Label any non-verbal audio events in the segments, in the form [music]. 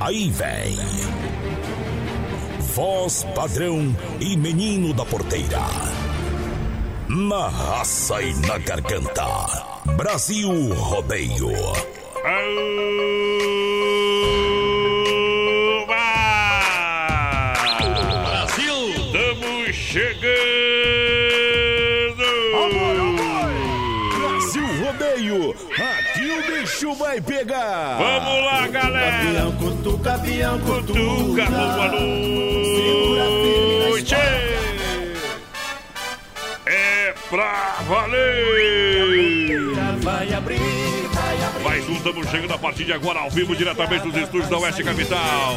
Aí vem. Voz padrão e menino da porteira. Na raça e na garganta. Brasil Rodeio. Brasil! Estamos chegando! Amor, amor! Brasil Rodeio! Aqui o bicho vai pegar! Vamos lá, galera! Cutuca, capião, cutuca! Boa noite! É pra valer! Vai abrir, vai abrir! Mais um, estamos chegando a partir de agora ao vivo, diretamente dos estúdios da Oeste Capital.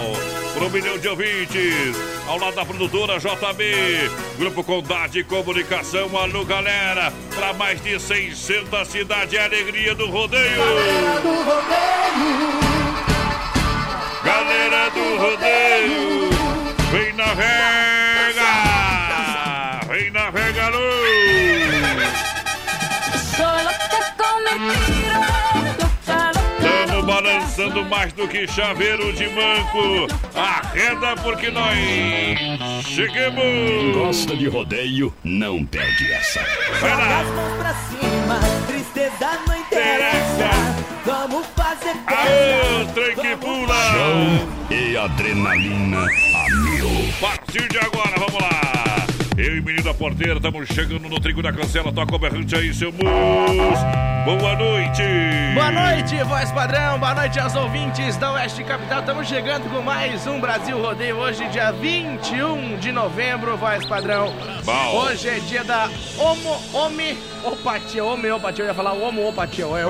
Para um milhão de ouvintes, ao lado da produtora JB, Grupo Condade Comunicação, alô galera, para mais de 600 cidades, é a alegria do rodeio. Galera do rodeio! Galera do rodeio, vem na rega, vem na rega, alô. Estamos balançando mais do que chaveiro de manco. Arreda porque nós chegamos. Gosta de rodeio? Não perde essa. Vai lá. as mãos pra cima, tristeza não interessa. Vamos fazer trem que pula. Chão e adrenalina a mil. A partir de agora, vamos lá. Da porteira, estamos chegando no trigo da cancela. Toca o berrante aí, seu mus. Boa noite. Boa noite, voz padrão. Boa noite aos ouvintes da Oeste Capital. Estamos chegando com mais um Brasil Rodeio. Hoje, dia 21 de novembro, voz padrão. Bom. Hoje é dia da homo, homeopatia. Homeopatia, eu ia falar homeopatia. É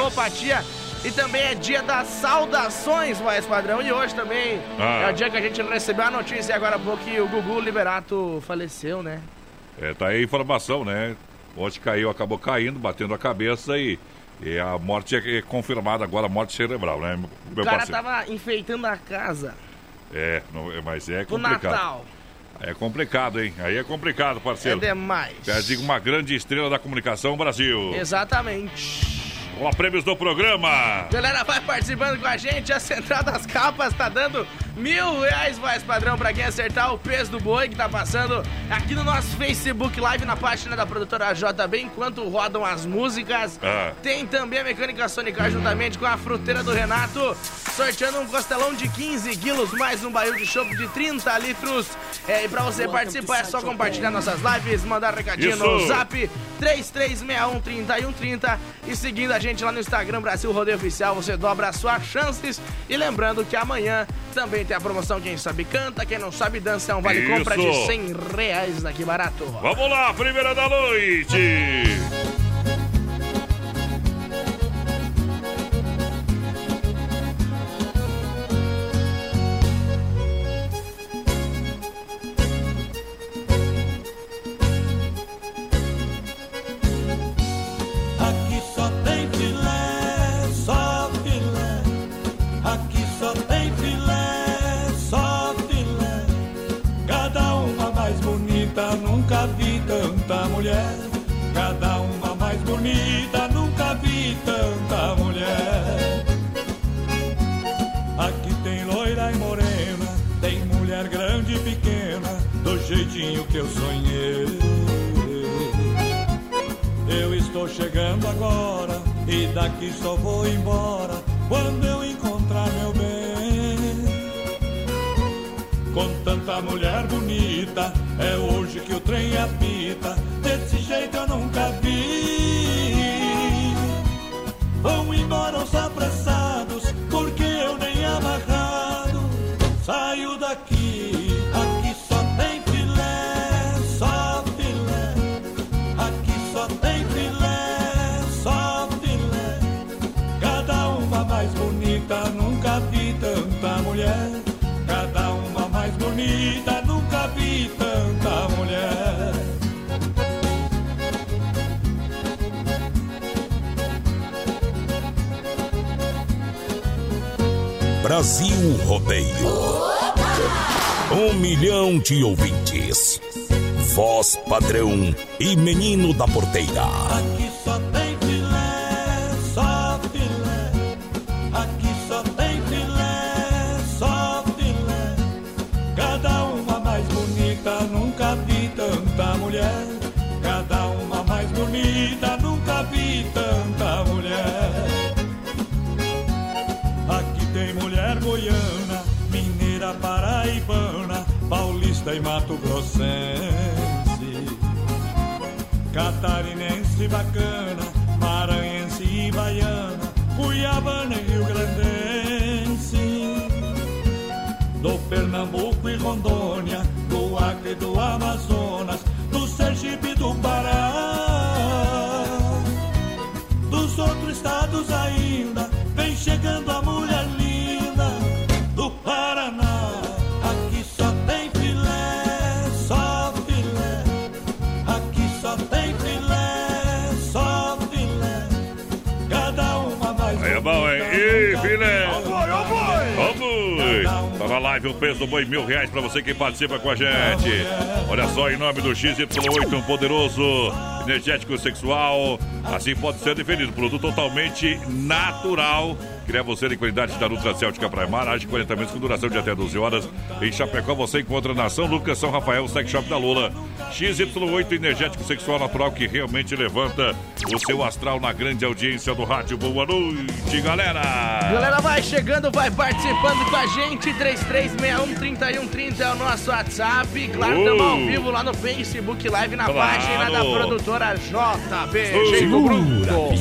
homeopatia. E também é dia das saudações, voz padrão. E hoje também Ah. é o dia que a gente recebeu a notícia agora há pouco que o Gugu Liberato faleceu, né? É, tá aí a informação, né? Ontem caiu, acabou caindo, batendo a cabeça e, e a morte é, é confirmada agora, a morte cerebral, né, meu O cara parceiro? tava enfeitando a casa É, não- é, mas é complicado. Natal. É complicado, hein? Aí é complicado, É parceiro. demais. Perde uma grande estrela da comunicação Brasil. Exatamente. Vamos lá, prêmios do programa. Galera, vai participando com a gente. A Central das Capas tá dando mil reais, voz padrão, pra quem acertar o peso do boi que tá passando aqui no nosso Facebook Live, na página da produtora JB, enquanto rodam as músicas. Ah. Tem também a Mecânica Sonicar juntamente com a fruteira do Renato, sorteando um costelão de 15 quilos, mais um barril de chopp de 30 litros. É, e pra você participar é só compartilhar nossas lives, mandar recadinho no Isso. zap 33613130 e seguindo a gente lá no Instagram Brasil Rodeio Oficial, você dobra as suas chances. E lembrando que amanhã também tem a promoção Quem Sabe Canta, quem não sabe dança é um vale compra de Isso. 100 reais daqui barato. Vamos lá, primeira da noite. Jeitinho que eu sonhei. Eu estou chegando agora e daqui só vou embora quando eu encontrar meu bem. com tanta mulher bonita. É hoje que o trem apita, desse jeito eu nunca vi. Vão embora os apressados, porque eu nem amarrado saio daqui. Brasil Rodeio. Um milhão de ouvintes. Voz padrão e menino da porteira. Do Amazonas, do Sergipe do Pará. Dos outros estados ainda, vem chegando a mulher live o preço do boi, mil reais pra você que participa com a gente. Olha só, em nome do XY8, um poderoso energético sexual. Assim pode ser definido. Produto totalmente natural. Cria você de qualidade da Nutra Céltica Praimar, age 40 minutos com duração de até 12 horas. Em Chapecó você encontra na São Lucas, São Rafael, Sex Shop da Lula. XY8 energético sexual natural que realmente levanta o seu astral na grande audiência do rádio. Boa noite, galera! Galera, vai chegando, vai participando com a gente. 3361-3130 é o nosso WhatsApp. Claro, Uh. estamos ao vivo lá no Facebook Live na Claro. página da produtora JB. Uh.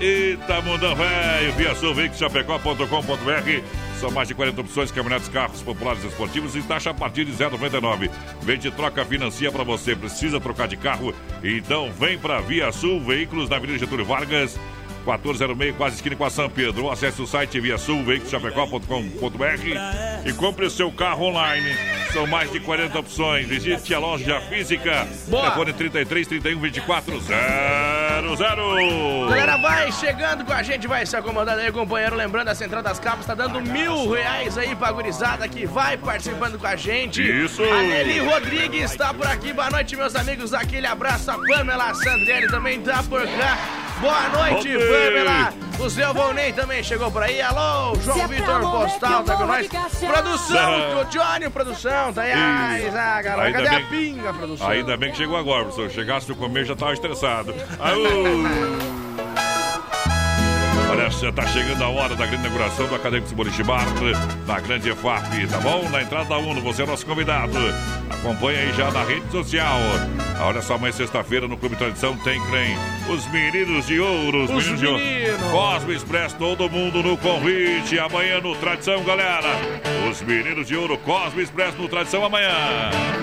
Eita, mundão velho, via sulveicochapecó.com.br São mais de 40 opções, caminhonetes, carros populares esportivos e taxa a partir de 0,99. Vende troca, financia para você. Precisa trocar de carro? Então vem para Via Sul Veículos na Avenida Getúlio Vargas. 1406, quase esquina com a São Pedro. Acesse o site via sulveicochapecó.com.br e compre o seu carro online. São mais de 40 opções. Visite a loja física. Boa. Telefone 33 31 24 00. Galera, vai chegando com a gente, vai se acomodando aí, companheiro. Lembrando, a Central das Capas tá dando mil reais aí pra gurizada que vai participando com a gente. Isso. A Nelly Rodrigues tá por aqui. Boa noite, meus amigos. Aquele abraço. A Pamela Sandriele também tá por cá. Boa noite. Pamela. O Zé Volney também chegou por aí. Alô, João Vitor Postal tá com nós. Produção, o Johnny, produção, tá aí. Ai, ah, galera, Ainda cadê a bem- pinga, produção? Ainda bem que chegou agora, professor. Chegasse no comer já tava estressado. Aô! [laughs] Olha, só, tá chegando a hora da grande inauguração do Acadêmicos Borichibar na Grande EFAP, tá bom? Na entrada da UNO, você é nosso convidado. Acompanha aí já na rede social. Olha só, amanhã sexta-feira no Clube Tradição tem crem. Os meninos de ouro, os, Os meninos de ouro. meninos. Cosmo Express, todo mundo no convite. Amanhã no Tradição, galera. Os meninos de ouro, Cosmo Express no Tradição amanhã.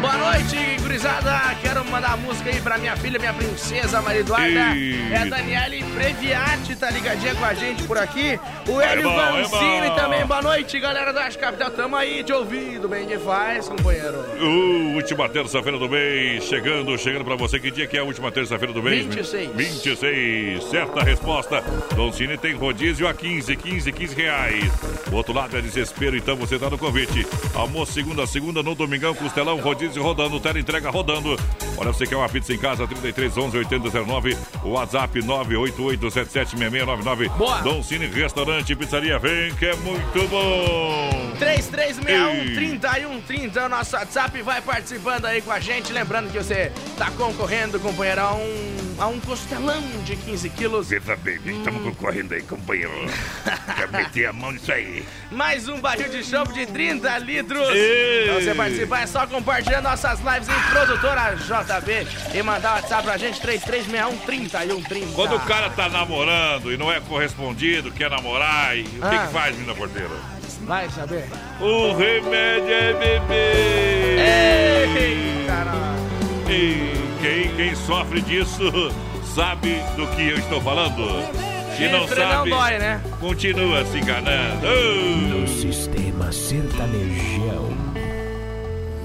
Boa noite, gurizada. Quero mandar música aí pra minha filha, minha princesa Maria Eduarda. Isso. É a Daniele Previati, tá ligadinha com a gente por aqui. O Hélio aí, Vancini bom. também. Boa noite, galera da Arte Capital. Tamo aí de ouvido, bem que faz, companheiro. Uh, última terça-feira do mês, chegando, chegando pra você. Que dia que é a última terça-feira do mês? 26. 26. Certa resposta. Don Cine tem rodízio a 15, 15, 15 reais. O outro lado é desespero, então você tá no convite. Almoço segunda a segunda no domingão, costelão, rodízio rodando, tela entrega rodando. Olha, você quer uma pizza em casa, 33 11 8009, o WhatsApp 988 776699. Boa. Don Cine Restaurante Pizzaria, vem que é muito bom. 3361-3130 é o nosso WhatsApp. Vai participando aí com a gente. Lembrando que você tá concorrendo, companheiro, a um, a um costelão de 15 quilos. Veja bem, estamos Hum, correndo aí, companheiro. [laughs] Quer meter a mão nisso aí. Mais um barril de chopp de 30 litros. Ei. Pra você participar é só compartilhar nossas lives em produtora JB e mandar o WhatsApp pra gente 3361 30 e 130. Quando o cara tá namorando e não é correspondido, quer namorar, e o que, Ah. que faz, menina porteira? Vai saber. O remédio é beber. Ei, caralho. E quem, quem sofre disso sabe do que eu estou falando. Se não Chifre não sabe, dói, né? continua se enganando. Oh. Sistema Sertanejão.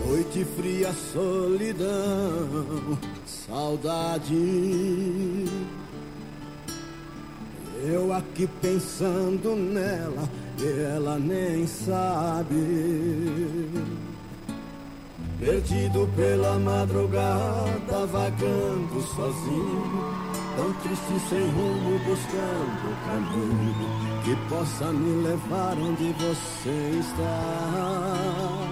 Noite fria, solidão, saudade. Eu aqui pensando nela, e ela nem sabe. Perdido pela madrugada, vagando sozinho, tão triste sem rumo, buscando o caminho que possa me levar onde você está.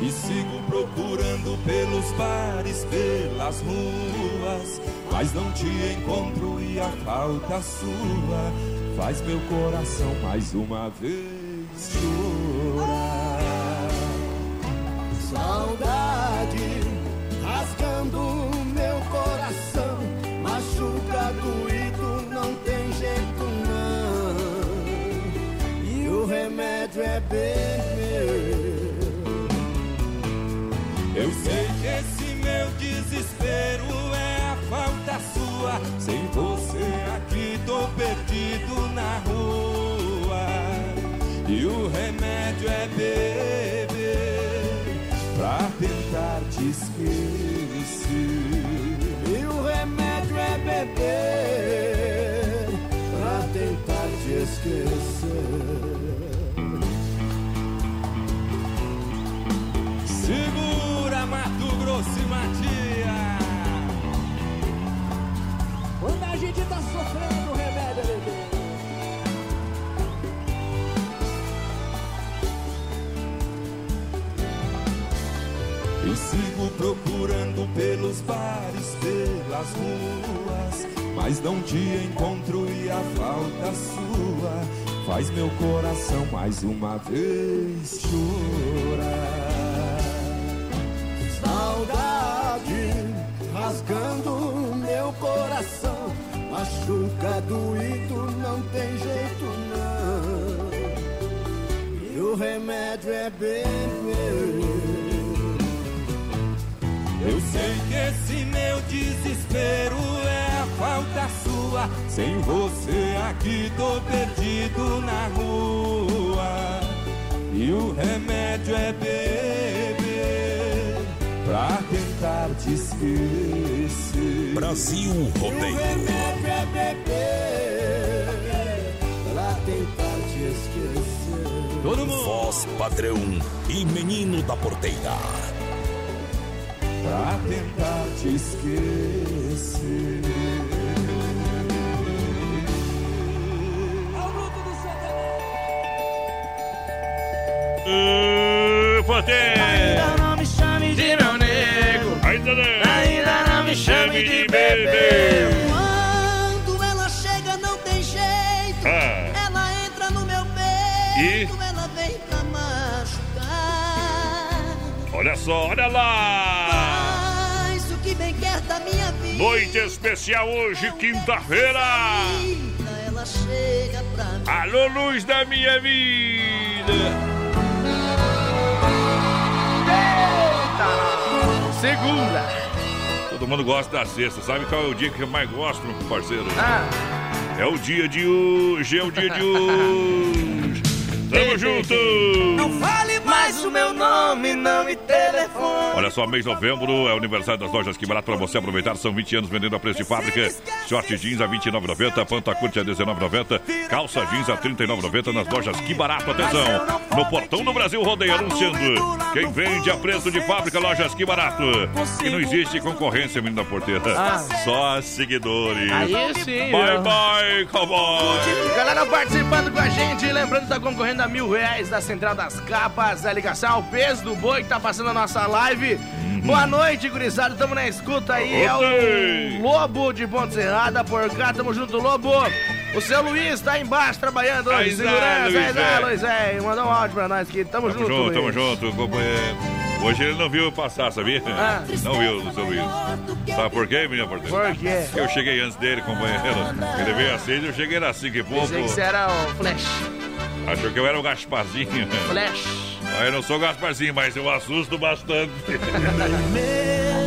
E sigo procurando pelos bares, pelas ruas, mas não te encontro e a falta sua faz meu coração mais uma vez chorar. Saudade rasgando meu coração, machuca doído, não tem jeito não. E o remédio é beber. Sem você aqui tô perdido na rua. E o remédio é beber pra tentar te esquecer. E o remédio é beber pra tentar te esquecer. Segura Mato Grosso e Matias. Sofrendo, remédio beber. E sigo procurando pelos bares, pelas ruas, mas não te encontro e a falta sua faz meu coração mais uma vez chorar. Saudade rasgando meu coração, machuca doído, não tem jeito não. E o remédio é beber. Eu sei que esse meu desespero é a falta sua. Sem você aqui tô perdido na rua. E o remédio é beber pra tentar te esquecer. Brasil E o Rodeio. remédio é beber pra tentar te esquecer. Todo mundo Voz padrão e menino da porteira. pra tentar te esquecer. É me chame de bebê. Quando ela chega não tem jeito. Ah. Ela entra no meu peito. E? Ela vem pra machucar. Olha só, olha lá. Faz o que bem quer da minha vida. Noite especial hoje, quinta-feira. Ela chega pra mim. Alô, luz da minha vida. Segunda. Todo mundo gosta da sexta. Sabe qual é o dia que eu mais gosto, meu parceiro? Ah, É o dia de hoje, é o dia de [laughs] hoje. Tamo junto! Fale mas o meu nome não me telefone. Olha só, mês de novembro é o aniversário das lojas Que Barato para você aproveitar. São 20 anos vendendo a preço de fábrica. Short jeans a R$ 29,90, panta curte a R$ 19,90, calça jeans a R$ 39,90 nas lojas Que Barato. Atenção! No Portão do Brasil Rodeio anunciando. Quem vende a preço de fábrica, lojas Que Barato. E não existe concorrência, menina porteira. Ah. Só seguidores. Aí sim, Bye, bye, cowboy. Galera participando com a gente, lembrando que tá concorrendo a mil reais da Central das Capas, ali Comunicação, o peso do boi que tá passando a nossa live. Uhum. Boa noite, gurizada. Tamo na escuta aí. É o Lobo de Ponte Serrada. Por cá, tamo junto, Lobo. O seu Luiz tá embaixo trabalhando Aí, hoje. Zé, Segurança, aí, é. Luiz, é. Mandou um áudio pra nós aqui. Tamo, Tamo junto, junto, tamo junto, companheiro. Hoje ele não viu eu passar, sabia? Ah. Não viu, seu Luiz. Sabe por quê, menino porteiro? Por quê? Porque eu cheguei antes dele, companheiro. Ele veio às seis, eu cheguei às cinco e pouco. Pensei que você era o Flash. Achou que eu era o Gasparzinho. Flash. Mas eu não sou o Gasparzinho, mas eu assusto bastante. [laughs]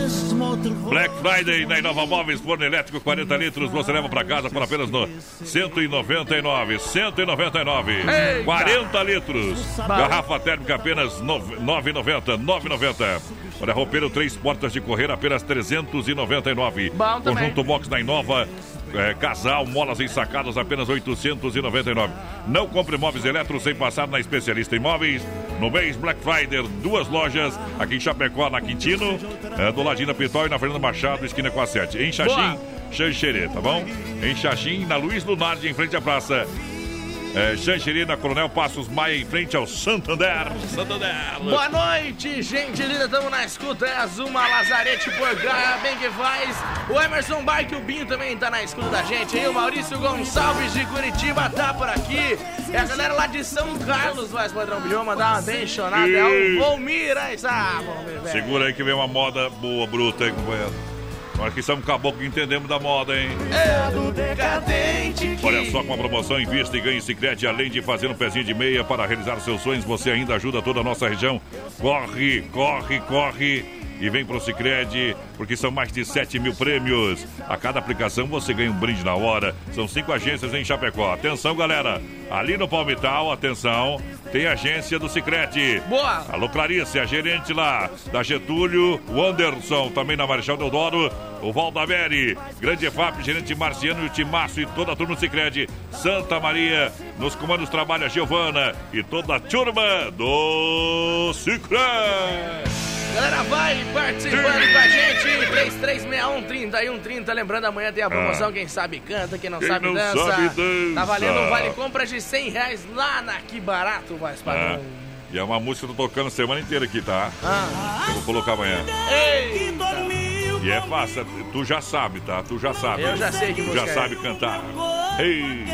Black Friday na Inova Móveis, forno elétrico 40 litros, você leva pra casa por apenas no 199, 199, Eita! 40 litros. Garrafa térmica apenas 9,90, 9,90. Olha, roupeiro três portas de correr apenas 399. Bom. Conjunto box na Inova é, casal, molas ensacadas apenas 899. Não compre móveis eletros sem passar na especialista em móveis. No mês Black Friday, duas lojas aqui em Chapecó, na Quintino, é, do ladinho da Pitol e na Fernanda Machado, esquina com a 7. Em Xaxim. Xanxerê, tá bom? Em Xaxim, na Luiz Lunardi, em frente à praça. É, Xanxerê, na Coronel Passos Maia, em frente ao Santander. Santander. Boa noite, gente linda, tamo na escuta, é a Zuma Lazarete por cá, bem que faz. O Emerson Bike, o Binho também tá na escuta da gente aí, o Maurício Gonçalves de Curitiba tá por aqui. É a galera lá de São Carlos, vai, padrão Bilhão, mandar uma benchonada. É o Volmir, aí, ah. Segura aí que vem uma moda boa, bruta, hein, companheiro. Nós que somos caboclo que entendemos da moda, hein? É do decadente que... Olha só com a promoção Invista e Ganhe Sicredi Além de fazer um pezinho de meia para realizar seus sonhos, você ainda ajuda toda a nossa região. Corre, corre, corre e vem pro Sicredi porque são mais de 7 mil prêmios. A cada aplicação você ganha um brinde na hora. São cinco agências em Chapecó. Atenção, galera. Ali no Palmital, atenção, tem agência do Sicredi. Boa! Alô, Clarice, a gerente lá da Getúlio, o Anderson, também na Marechal Deodoro, o Valdamere, Grande EFAP, gerente Marciano e o Timaço e toda a turma do Cicred, Santa Maria, nos comandos trabalha Giovana e toda a turma do Cicred. Galera, vai participando com a gente. 3361-3130. Lembrando, amanhã tem a promoção. Quem sabe canta, quem não, Quem sabe, não dança. sabe, dança. Tá valendo um vale compras de 100 reais lá na Que Barato, vai, Ah, padrão. e é uma música que eu tô tocando a semana inteira aqui, tá? Ah. Eu vou colocar amanhã. Eita. E é fácil, tu já sabe, tá? Tu já sabe. Eu já sei que Tu já é. sabe cantar. Ei,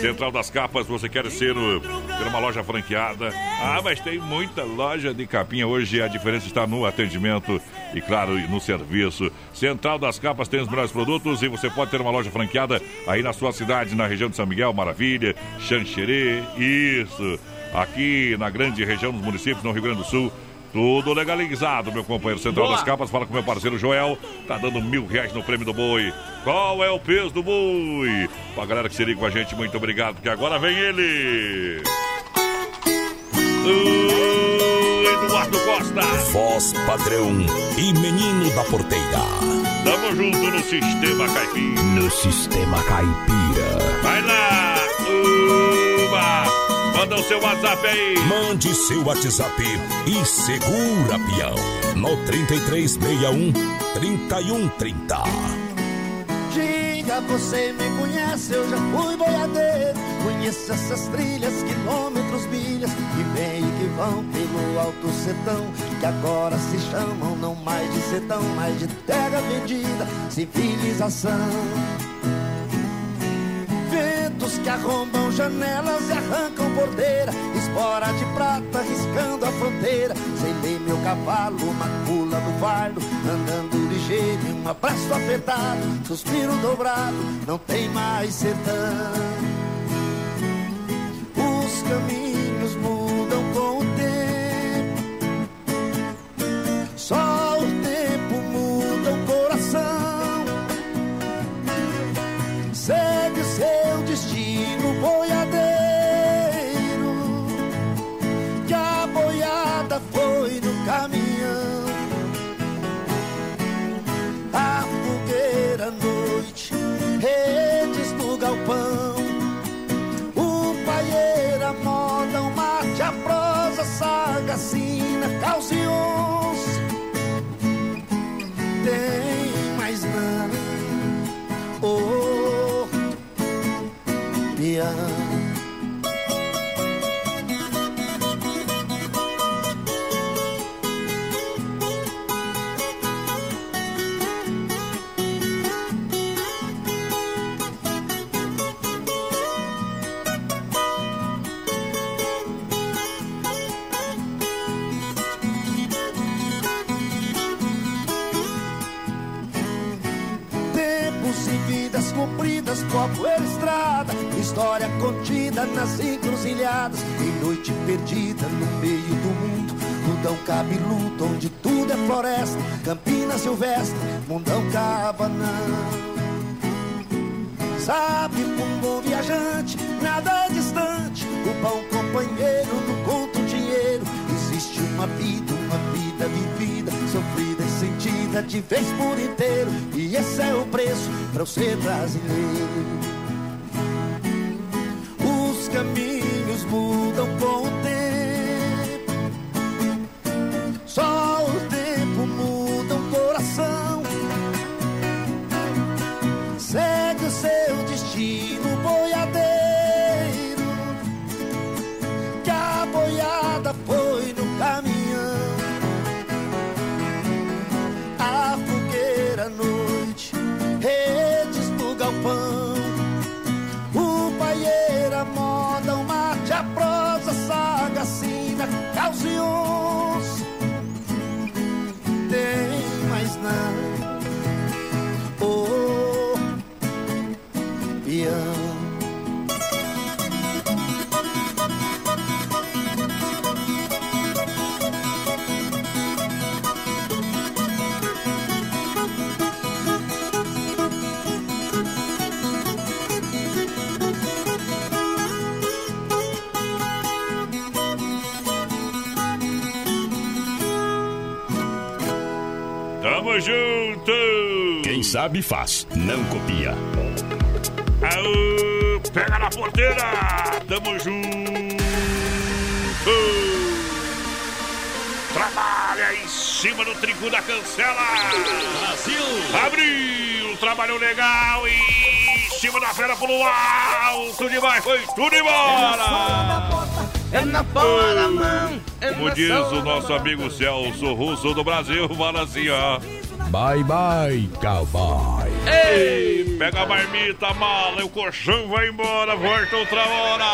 Central das Capas, você quer ser, ter uma loja franqueada? Ah, mas tem muita loja de capinha hoje. A diferença está no atendimento e, claro, no serviço. Central das Capas tem os melhores produtos e você pode ter uma loja franqueada aí na sua cidade, na região de São Miguel, Maravilha, Xanxerê. Isso. Aqui na grande região dos municípios, no Rio Grande do Sul. Tudo legalizado, meu companheiro. Central Boa. das Capas, fala com meu parceiro Joel. Tá dando mil reais no prêmio do boi. Qual é o peso do boi? Pra galera que se liga com a gente, muito obrigado, porque agora vem ele. O Eduardo Costa. Voz padrão e menino da porteira. Tamo junto no Sistema Caipira. No sistema caipira. Vai lá. Uma. Manda o seu WhatsApp aí. Mande seu WhatsApp e segura, peão. No 3361 3130. Diga, você me conhece, eu já fui boiadeiro. Conheço essas trilhas, quilômetros, milhas, que vêm e que vão pelo alto sertão. Que agora se chamam não mais de sertão, mas de terra vendida, civilização. Ventos que arrombam janelas e arrancam porteira Espora de prata riscando a fronteira. Sem lei meu cavalo, uma cula no fardo Andando ligeiro e um abraço apertado Suspiro dobrado, não tem mais sertão. Os caminhos mudam com o tempo Só Tempos e vidas compridas, povoeira estrada história contida nas encruzilhadas, em noite perdida no meio do mundo. Mundão cabeludo, onde tudo é floresta, campina silvestre, mundão cabanão. Sabe, um bom viajante, nada distante, o bom companheiro não conta o dinheiro. Existe uma vida, uma vida vivida, sofrida e sentida de vez por inteiro. E esse é o preço para eu ser brasileiro. Os caminhos mudam Tamo junto! Quem sabe faz, não copia. Aô, pega na porteira! Tamo junto! Trabalha em cima do trinco da cancela! Brasil! Abriu! Trabalhou legal em cima da fera pelo alto demais! Foi tudo embora! É na palma da mão. É Como diz o nosso amigo Celso Russo do Brasil, fala assim, ó. Bye, bye, cowboy. Ei, pega a marmita, a mala, e o colchão vai embora, volta outra hora.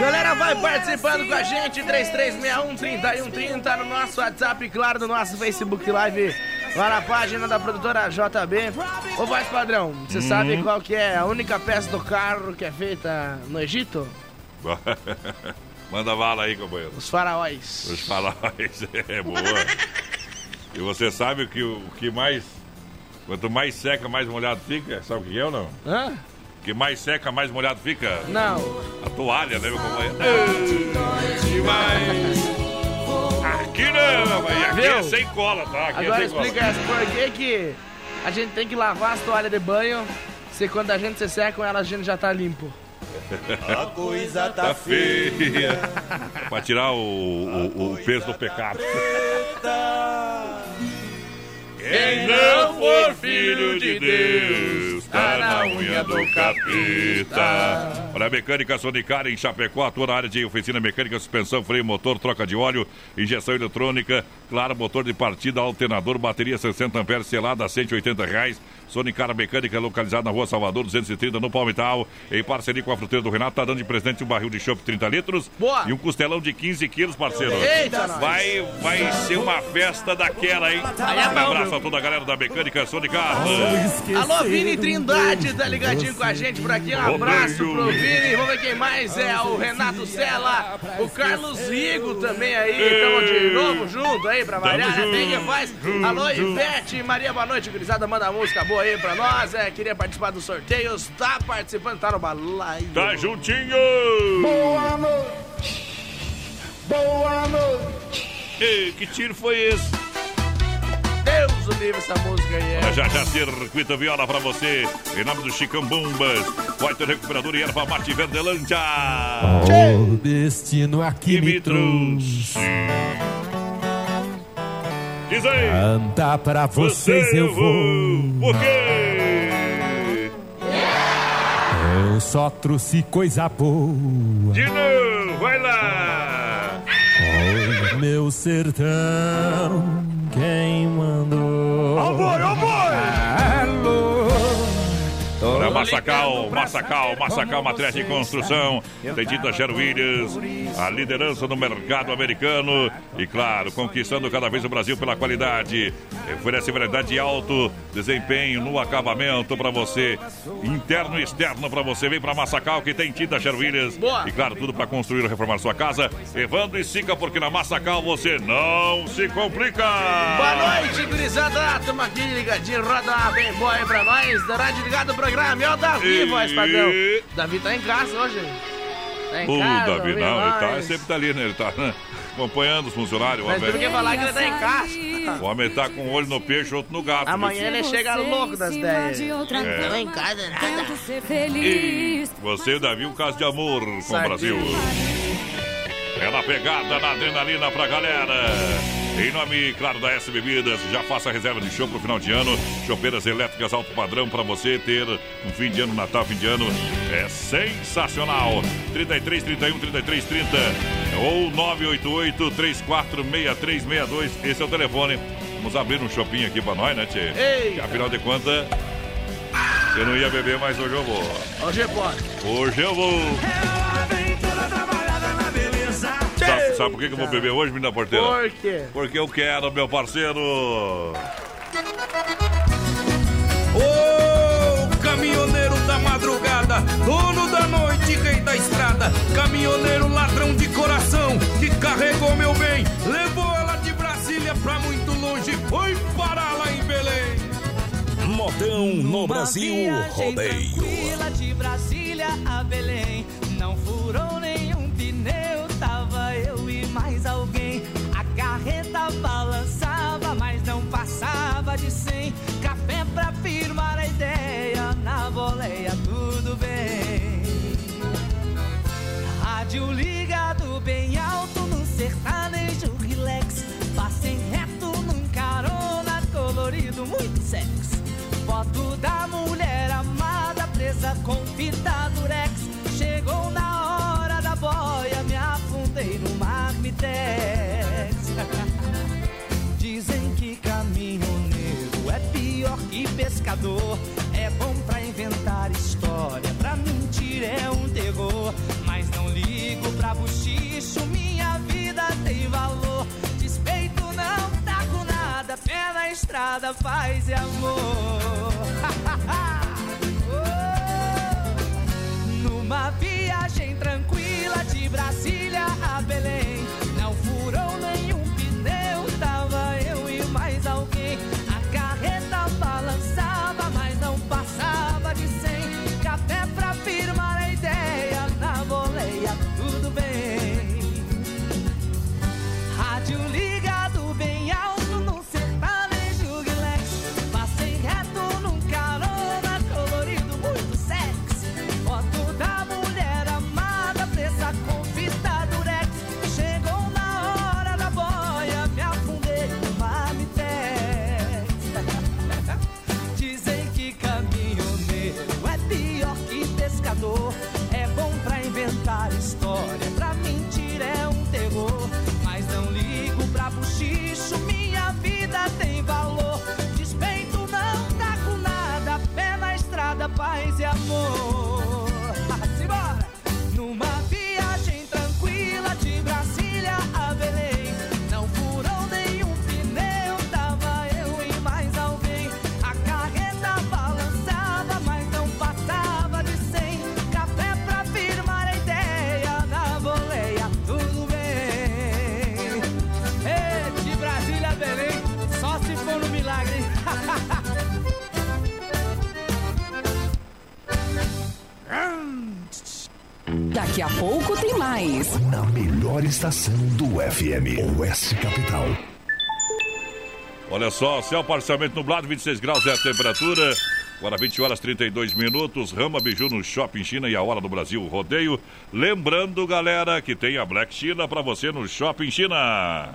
Galera, vai participando com a gente, 3361-3130 no nosso WhatsApp, claro, no nosso Facebook Live, lá na página da produtora JB. Ô, voz padrão, você Uhum. sabe qual que é a única peça do carro que é feita no Egito? [laughs] Manda bala aí, companheiro. Os faraós. Os faróis, [laughs] é boa. E você sabe que o que mais. Quanto mais seca, mais molhado fica? Sabe o que é ou não? Hã? Que mais seca, mais molhado fica? Não. A toalha, né, meu companheiro? Demais. Aqui não, aqui é Viu? sem cola, tá? Aqui Agora é sem cola. explica por que que a gente tem que lavar as toalhas de banho se quando a gente se seca com elas a gente já tá limpo? A coisa Tá feia. pra tirar o, o, o peso do pecado. Quem não for filho de Deus, tá na unha do capeta. Olha, a mecânica Sonicar em Chapecó, atua na área de oficina mecânica, suspensão, freio, motor, troca de óleo, injeção eletrônica, claro, motor de partida, alternador, bateria 60 amperes, selada a 180 reais. Sonicar Mecânica, localizada na rua Salvador, 230, no Palmital, em parceria com a fruteira do Renato, tá dando de presente um barril de chopp 30 litros Boa. e um costelão de 15 quilos, parceiro. Eita. Vai, vai ser uma festa daquela, hein? Aí é Um bom, abraço viu? a toda a galera da Mecânica Sonicar. Alô, Vini Trindade, tá ligadinho com a gente por aqui. Um abraço pro Vini. Vamos ver quem mais é. O Renato Sela, o Carlos Rigo também aí. Tamo de novo junto aí pra variar. Né? Tem que faz. Alô, Ivete, Maria, boa noite, gurizada. Manda música boa aí pra nós. É, queria participar dos sorteios. Tá participando, tá no balaio. Tá juntinho! Boa noite. Boa noite. Ei, que tiro foi esse? Deus o livre essa música aí. É. já já circuito viola pra você. Em nome do Chicão Bombas, White Recuperador e Erva Mate Verdelândia. O destino aqui Que me me trouxe. trouxe. Diz aí. Cantar pra vocês eu vou. Por quê? Eu só trouxe coisa boa. De novo, vai lá. O meu sertão, quem mandou? Ó, Massacal, Massacal, Massacal, materiais de construção. Sher Williams, a liderança no mercado americano. E claro, conquistando cada vez o Brasil pela qualidade. Oferece variedade de alto desempenho no acabamento para você. Interno e externo para você. Vem para Massacal que tem tinta. Boa. E claro, tudo para construir ou reformar sua casa. Evandro e Sica, porque na Massacal você não se complica. Boa noite, gurizada. Tamo aqui ligadinho, roda bem boa aí pra nós. Da rádio ligado o programa. O Davi, E- voz padrão. Davi tá em casa hoje. Tá em O casa. Davi não, ele tá, sempre tá ali, né? Ele tá né, acompanhando os funcionários. O Mas temos que falar que ele tá em casa. o homem tá com um olho no peixe, outro no gato. Amanhã ele chega louco das ideias. É. Não em casa nada. E você e o Davi, um caso de amor com o. Brasil. É na pegada, na adrenalina pra galera. Em nome, claro, da S Bebidas, já faça a reserva de show pro final de ano. Chopeiras elétricas alto padrão pra você ter um fim de ano, Natal, fim de ano. É sensacional. 33, 31, 33, 30 ou 988 346362. Esse é o telefone. Vamos abrir um shopping aqui pra nós, né, Tchê? Que, Afinal de contas, eu não ia beber, mas hoje eu vou. Hoje é pode. Hoje eu vou. Sabe, sabe por que, que eu vou beber hoje, menina porteira? Por quê? Porque eu quero, meu parceiro. Ô, caminhoneiro da madrugada, dono da noite, rei da estrada, caminhoneiro ladrão de coração, que carregou meu bem, levou ela de Brasília pra muito longe, foi parar lá em Belém. Modão no Brasil Rodeio. De Brasília a Belém, não furou nenhum pneu, tava mais alguém. A carreta balançava, mas não passava de 100. Café pra firmar a ideia, na boleia tudo bem. Rádio ligado bem alto num sertanejo relax. Passem reto num carona colorido, muito sexy. Foto da mulher amada presa com fita durex. Chegou na hora da boia, me afundei no [laughs] Dizem que caminhoneiro é pior que pescador. É bom pra inventar história, pra mentir é um terror. Mas não ligo pra buchicho, minha vida tem valor. Despeito não com nada, pé na estrada, paz e amor. [laughs] Oh! Numa viagem tranquila de Brasília a Belém. Paz e amor. Daqui a pouco tem mais. Na melhor estação do FM, Oeste Capital. Olha só, céu parcialmente nublado, 26 graus é a temperatura. Agora 20 horas 32 minutos. Rama Biju no Shopping China e a hora do Brasil Rodeio. Lembrando, galera, que tem a Black China pra você no Shopping China.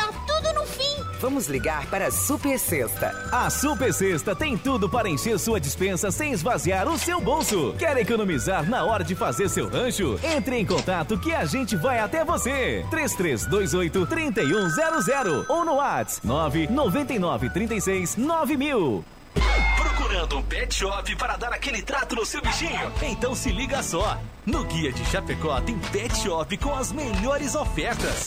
tá tudo no fim. Vamos ligar para a Super Sexta. A Super Sexta tem tudo para encher sua dispensa sem esvaziar o seu bolso. Quer economizar na hora de fazer seu rancho? Entre em contato que a gente vai até você. 3328 3100 ou no WhatsApp 999 36 9000. Procurando um pet shop para dar aquele trato no seu bichinho? Então se liga só. No Guia de Chapecó tem pet shop com as melhores ofertas.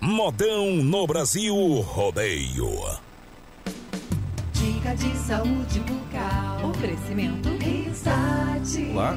Modão no Brasil Rodeio. Dica de saúde bucal. Oferecimento Risate. Olá,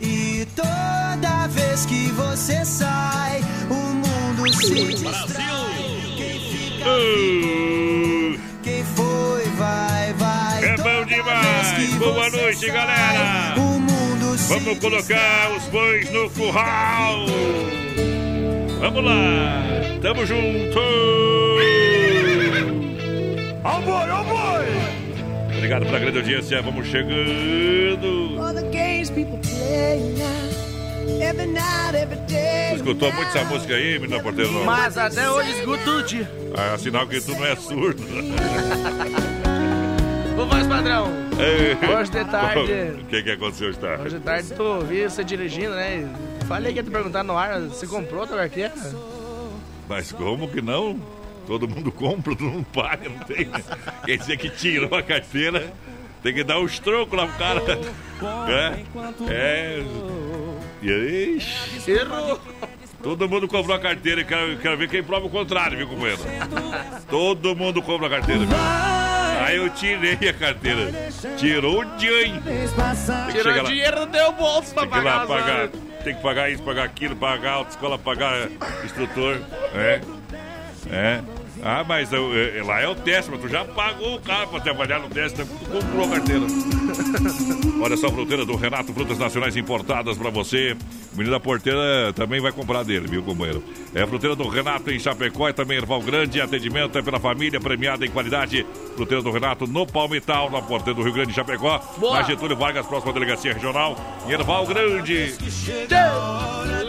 E toda vez que você sai, o mundo se distrai. Quem fica vivo, quem foi, vai, vai. É bom demais! Boa noite, galera! O mundo se Vamos colocar os bois no curral! Vamos lá! Tamo junto! Ó boi, ó boi! Obrigado pela grande audiência, vamos chegando! Escutou muito essa música aí, menina porteira? Mas até hoje escuto todo dia. Ah, sinal que tu não é surdo. Ô, voz padrão. Hoje de tarde. O que, que aconteceu hoje de tarde? Hoje de tarde tu vi você dirigindo, né? Falei que ia te perguntar no ar, você comprou tua carteira? Mas como que não? Todo mundo compra, todo mundo paga, não tem. Quer dizer que tirou a carteira, tem que dar uns trocos lá pro cara. É. É. E aí? Errou. Todo mundo comprou a carteira e quero, quero ver quem prova o contrário, viu, companheiro? Todo mundo compra a carteira, viu? Aí eu tirei a carteira. Tirou o dinheiro. Tirou lá. dinheiro do teu bolso pra pagar pagar. Tem que pagar isso, pagar aquilo, pagar autoescola, pagar instrutor. É. É. Ah, mas eu- eu- lá é o teste, mas tu já pagou o carro pra trabalhar no teste, né? tu comprou a carteira. [laughs] Olha só, fruteira do Renato, frutas nacionais importadas pra você. O menino da porteira também vai comprar dele, viu, companheiro? É a fruteira do Renato em Chapecó e também Erval Grande. Atendimento é pela família, premiada em qualidade. Fruteira do Renato no Palmital, na porteira do Rio Grande, Chapecó. Boa. Na Getúlio Vargas, próxima delegacia regional. Em Erval Grande.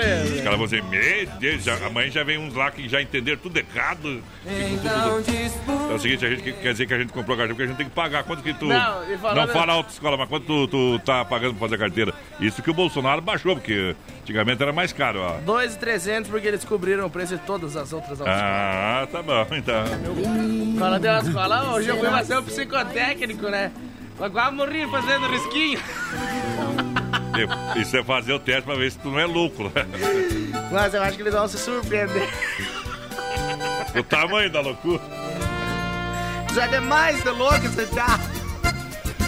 Os caras vão dizer, meu Deus, já, amanhã já vem uns lá que já entenderam tudo errado. Então É o seguinte, a gente que- quer dizer que a gente comprou a carteira porque a gente tem que pagar. Quanto que tu. Não, e falando- não fala autoescola, mas quanto tu, tu tá pagando pra fazer a carteira? Isso que o Bolsonaro baixou, porque antigamente era mais caro, ó. 2,300 porque eles cobriram o preço de todas as outras autoescolas. Ah, tá bom, então. Fala de uma escola, hoje eu fui fazer um psicotécnico, né? Quase morri fazendo risquinho. [laughs] Isso é fazer o teste pra ver se tu não é louco, né? Mas eu acho que eles vão se surpreender. O tamanho da loucura. Já é demais de louco você tá.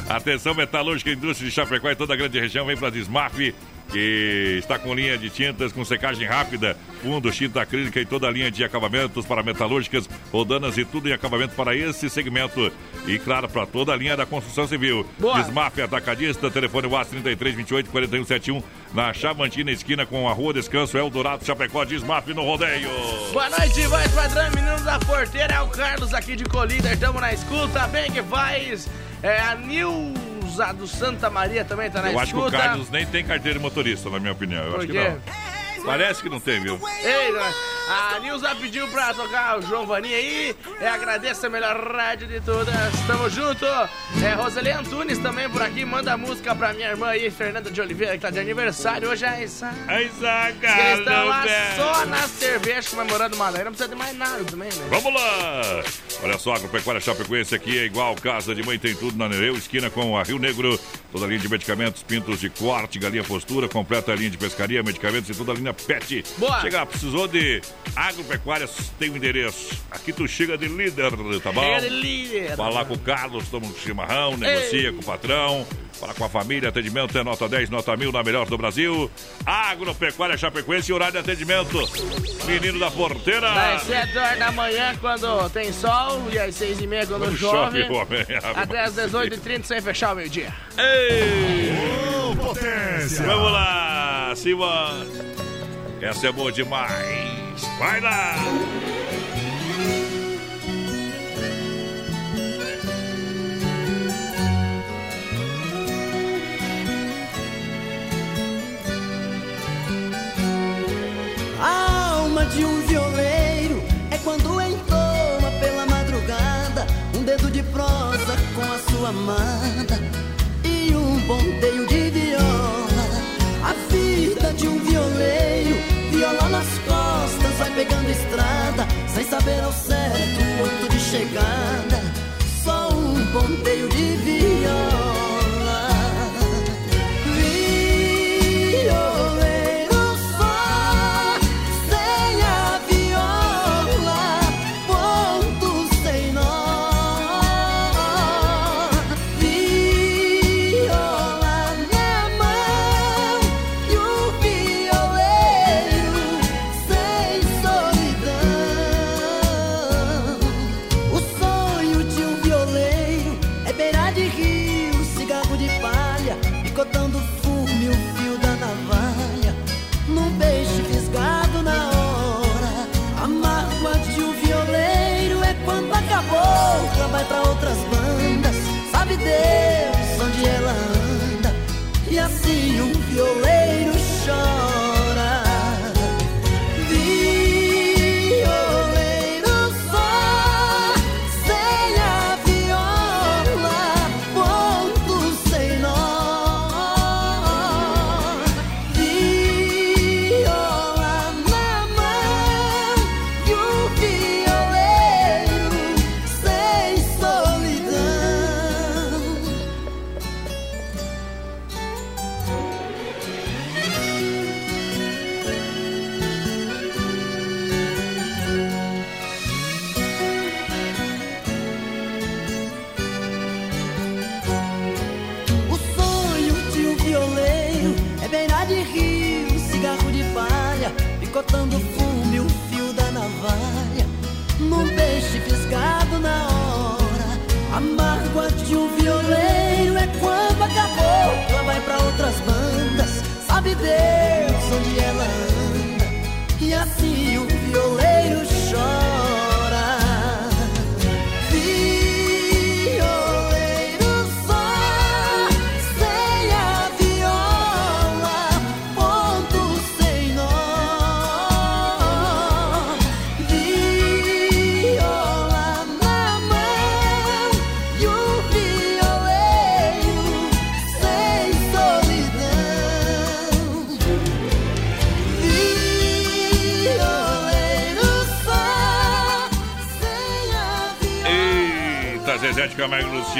Atenção, metalúrgica, indústria de Chapecó e toda a grande região vem para Desmaf, que está com linha de tintas com secagem rápida, fundo, tinta acrílica e toda a linha de acabamentos para metalúrgicas, rodanas e tudo em acabamento para esse segmento. E claro, para toda a linha da construção civil. Boa. Desmaf Atacadista, telefone WhatsApp 33 28 41 71, na Chavantina, esquina com a Rua Descanso, Eldorado, Chapecó, Desmaf no rodeio. Boa noite, voz padrão, menino da porteira, é o Carlos aqui de Colíder, tamo na escuta, bem que faz. É a Nilza do Santa Maria também tá na Eu acho que o escuta. Carlos nem tem carteira de motorista, na minha opinião. Eu Por acho que quê? não. Parece que não tem, viu? Ei, a Nilza pediu pra tocar o João Vaninha aí. É, agradeço a melhor rádio de todas. Tamo junto. É, Roseli Antunes também por aqui. Manda música pra minha irmã aí, Fernanda de Oliveira, que tá de aniversário. Hoje é Isa. A Isaga, Eles estão lá velho. só na cerveja comemorando uma lei. Não precisa de mais nada também, né? Vamos lá! Olha só, Agropecuária Chapecoense aqui é igual Casa de Mãe, tem tudo na Nereu, esquina com a Rio Negro. Toda a linha de medicamentos, pintos de corte, galinha postura, completa a linha de pescaria, medicamentos e toda a linha pet. Boa! Chega, precisou de agropecuária, tem o endereço. Aqui tu chega de líder, tá bom? Chega de líder. Fala com o Carlos, toma um chimarrão, negocia com o patrão. Fala com a família, atendimento é nota 10, nota 1000, na melhor do Brasil. Agropecuária Chapecoense, horário de atendimento. Menino da porteira. Das 7 horas da manhã quando tem sol e às 6 e meia quando, Quando chove. chove, homem. Até às 18h30 sem fechar o meio-dia. Ei! potência! Vamos lá, Simão. Essa é boa demais. Vai lá! A alma de um violeiro é quando entoa pela madrugada um dedo de prosa com a sua amada e um ponteio vai pegando estrada sem saber ao certo o ponto de chegada.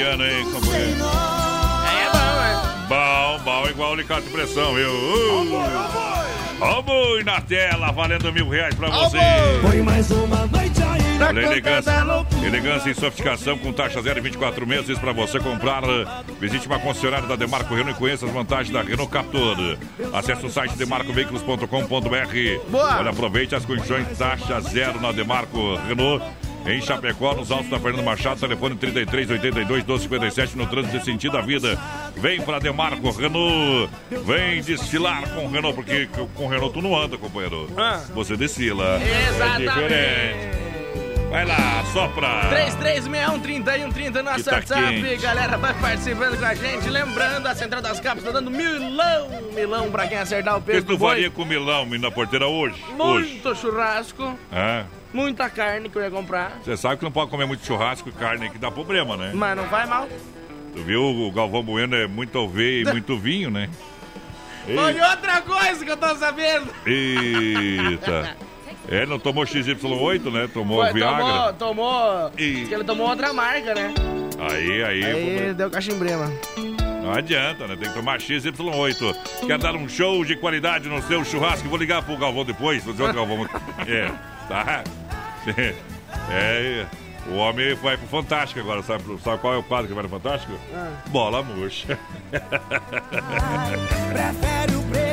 Camargo e Luciano, hein, companheiro? É bom, é. Bom, bom, igual alicate de pressão, viu? Uh! Ó boi na tela, valendo mil reais pra você. Foi mais uma noite aí Olha, elegância, elegância e sofisticação com taxa zero e 24 meses para você comprar. Visite uma concessionária da Demarco Renault e conheça as vantagens da Renault Captur. Acesse o site demarcoveículos.com.br. Boa. Olha, aproveite as condições taxa zero na Demarco Renault. Em Chapecó, nos altos da Fernando Machado, telefone 33 82 1257 no trânsito de sentido da vida. Vem pra Demarco Renault. Vem desfilar com Renault, porque com Renault tu não anda, companheiro. Ah. Você desfila. É Exatamente. diferente. Vai lá, sopra. 3361 nosso tá WhatsApp. quente. Galera, vai participando com a gente. Lembrando, a Central das Capas tá dando milão, milão pra quem acertar o O que peso tu faria com Milão na porteira hoje? Hoje. Muito churrasco, É. muita carne que eu ia comprar. Você sabe que não pode comer muito churrasco e carne que dá problema, né? Mas não vai mal. Tu viu o Galvão Bueno é muito oveia [laughs] e muito vinho, né? Olha outra coisa que eu tô sabendo. Eita. [laughs] É, não tomou XY8, né? Tomou Foi, Viagra. tomou, tomou. Diz que ele tomou outra marca, né? Aí, aí, Aí deu cachimbrema. Não adianta, né? Tem que tomar XY8. Quer dar um show de qualidade no seu churrasco? Vou ligar pro Galvão depois. Vou dizer o Galvão. É, tá? É, o homem vai pro Fantástico agora. Sabe, sabe qual é o quadro que vai no Fantástico? Ah. Bola murcha.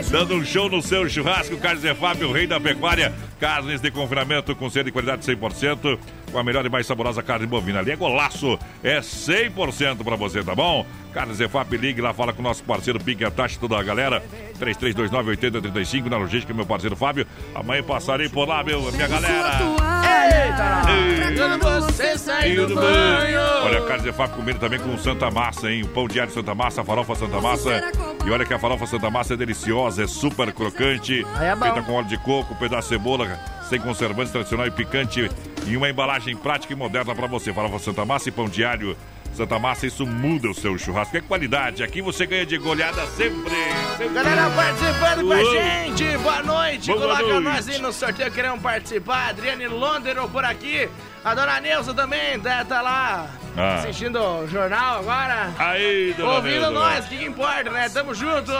Dando um show no seu churrasco, Carnes é Fábio, o rei da pecuária. Carnes de confinamento com sede de qualidade 100%, com a melhor e mais saborosa carne bovina. Ali é golaço, é 100% pra você, tá bom? Carnes EFAP, ligue lá, fala com o nosso parceiro Pique a taxa, toda a galera. 3329-8035 na logística, meu parceiro Fábio. Amanhã passarei por lá, meu, minha galera. Eita! Quando você sair do banho. Olha, Carnes EFAP comendo também com Santa Massa, hein? O pão diário Santa Massa, a farofa Santa Massa. E olha que a farofa Santa Massa é deliciosa, é super crocante. É. Feita com óleo de coco, pedaço de cebola, sem conservantes, tradicional e picante. E uma embalagem prática e moderna para você. Farofa Santa Massa e pão diário Santa Massa, isso muda o seu churrasco. É qualidade. Aqui você ganha de goleada sempre. sempre. Galera participando com a Uou. gente, boa noite. Boa Coloca noite. nós aí no sorteio, queremos participar. Adriane Londero por aqui. A dona Neuza também tá lá Ah. assistindo o jornal agora. Aí, dona Ouvindo nós, o que, que importa, né? Tamo junto.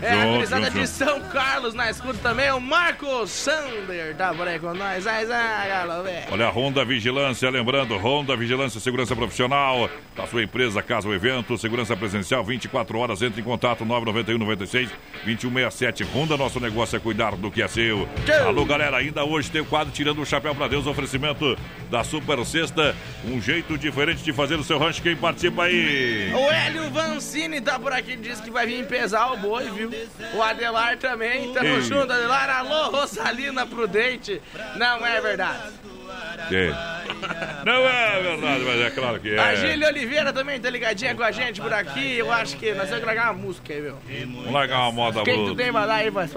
É, a gurizada de. São Carlos na escuta também. O Marco Sander tá por aí com nós. Aí. Olha, Honda Vigilância, lembrando, Honda Vigilância Segurança Profissional, da sua empresa, casa ou evento, segurança presencial, 24 horas, entre em contato, 991 96 2167. Honda, nosso negócio é cuidar do que é seu. Alô, galera, ainda hoje tem o quadro Tirando o Chapéu pra Deus, oferecimento da Super Sexta, um jeito diferente de fazer o seu rancho, quem participa aí? O Hélio Vancini tá por aqui, diz que vai vir pesar o boi, viu? O Adelar também, tamo Ei. junto, Adelar. Alô, Rosalina Prudente. Não é verdade. É. [laughs] Não é verdade, mas é claro que é. A Gília Oliveira também tá ligadinha com a gente por aqui. Eu acho que nós temos que largar uma música aí, meu. Vamos largar uma moda Quem que tu boa. tem pra dar aí, voz?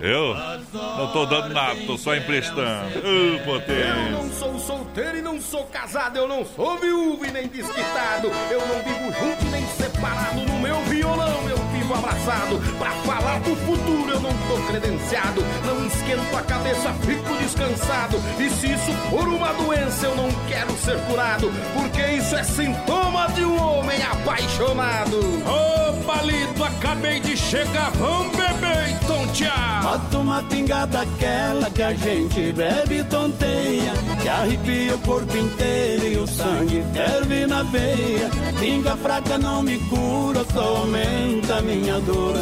Eu? Não tô dando nada, tô só emprestando. Eu potência. não sou solteiro e não sou casado, eu não sou viúvo e nem desquitado, eu não vivo junto nem separado, no meu violão eu vivo abraçado, pra falar do futuro eu não tô credenciado, não esquento a cabeça, fico descansado, e se isso for uma doença eu não quero ser curado, porque isso é sintoma de um homem apaixonado. Ô palito, acabei de chegar, vamos beber e tontear. Bota uma pingada aquela que a gente bebe e tonteia Que arrepia o corpo inteiro e o sangue ferve na veia Pinga fraca não me cura, só aumenta a minha dor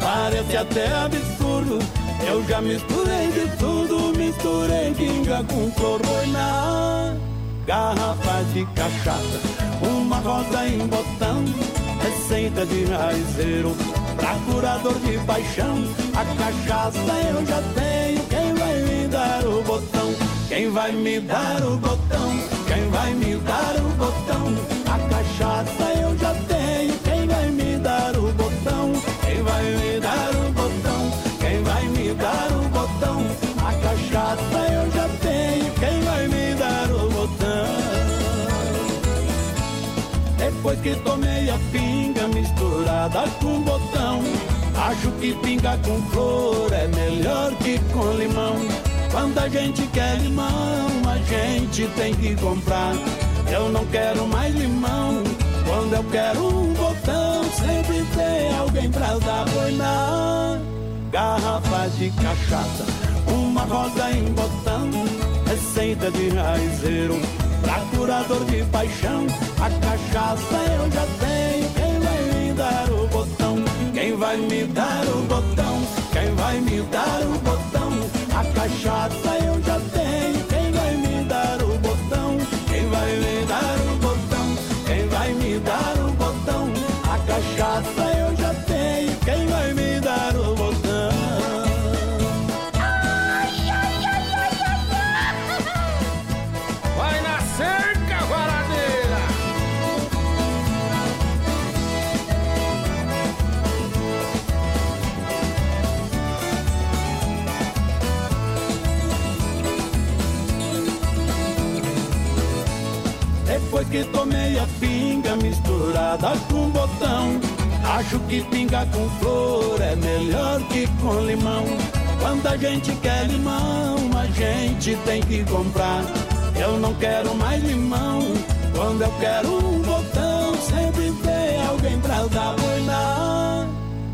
Parece até absurdo, eu já misturei de tudo Misturei pinga com flor, foi na garrafas de cachaça, uma rosa em botão, receita de raizeiro, pra curador de paixão. A cachaça eu já tenho, quem vai me dar o botão? Quem vai me dar o botão? Quem vai me dar o botão? A cachaça Depois que tomei a pinga misturada com botão, acho que pinga com flor é melhor que com limão. Quando a gente quer limão, a gente tem que comprar. Eu não quero mais limão. Quando eu quero um botão, sempre tem alguém pra dar boi na garrafa de cachaça. Uma rosa em botão, receita de raizeiro. Pra curador de paixão, a cachaça eu já tenho. Quem vai me dar o botão? Quem vai me dar o botão? Quem vai me dar o botão? A cachaça misturada com botão, acho que pinga com flor é melhor que com limão. Quando a gente quer limão, a gente tem que comprar. Eu não quero mais limão. Quando eu quero um botão, sempre tem alguém pra dar boi na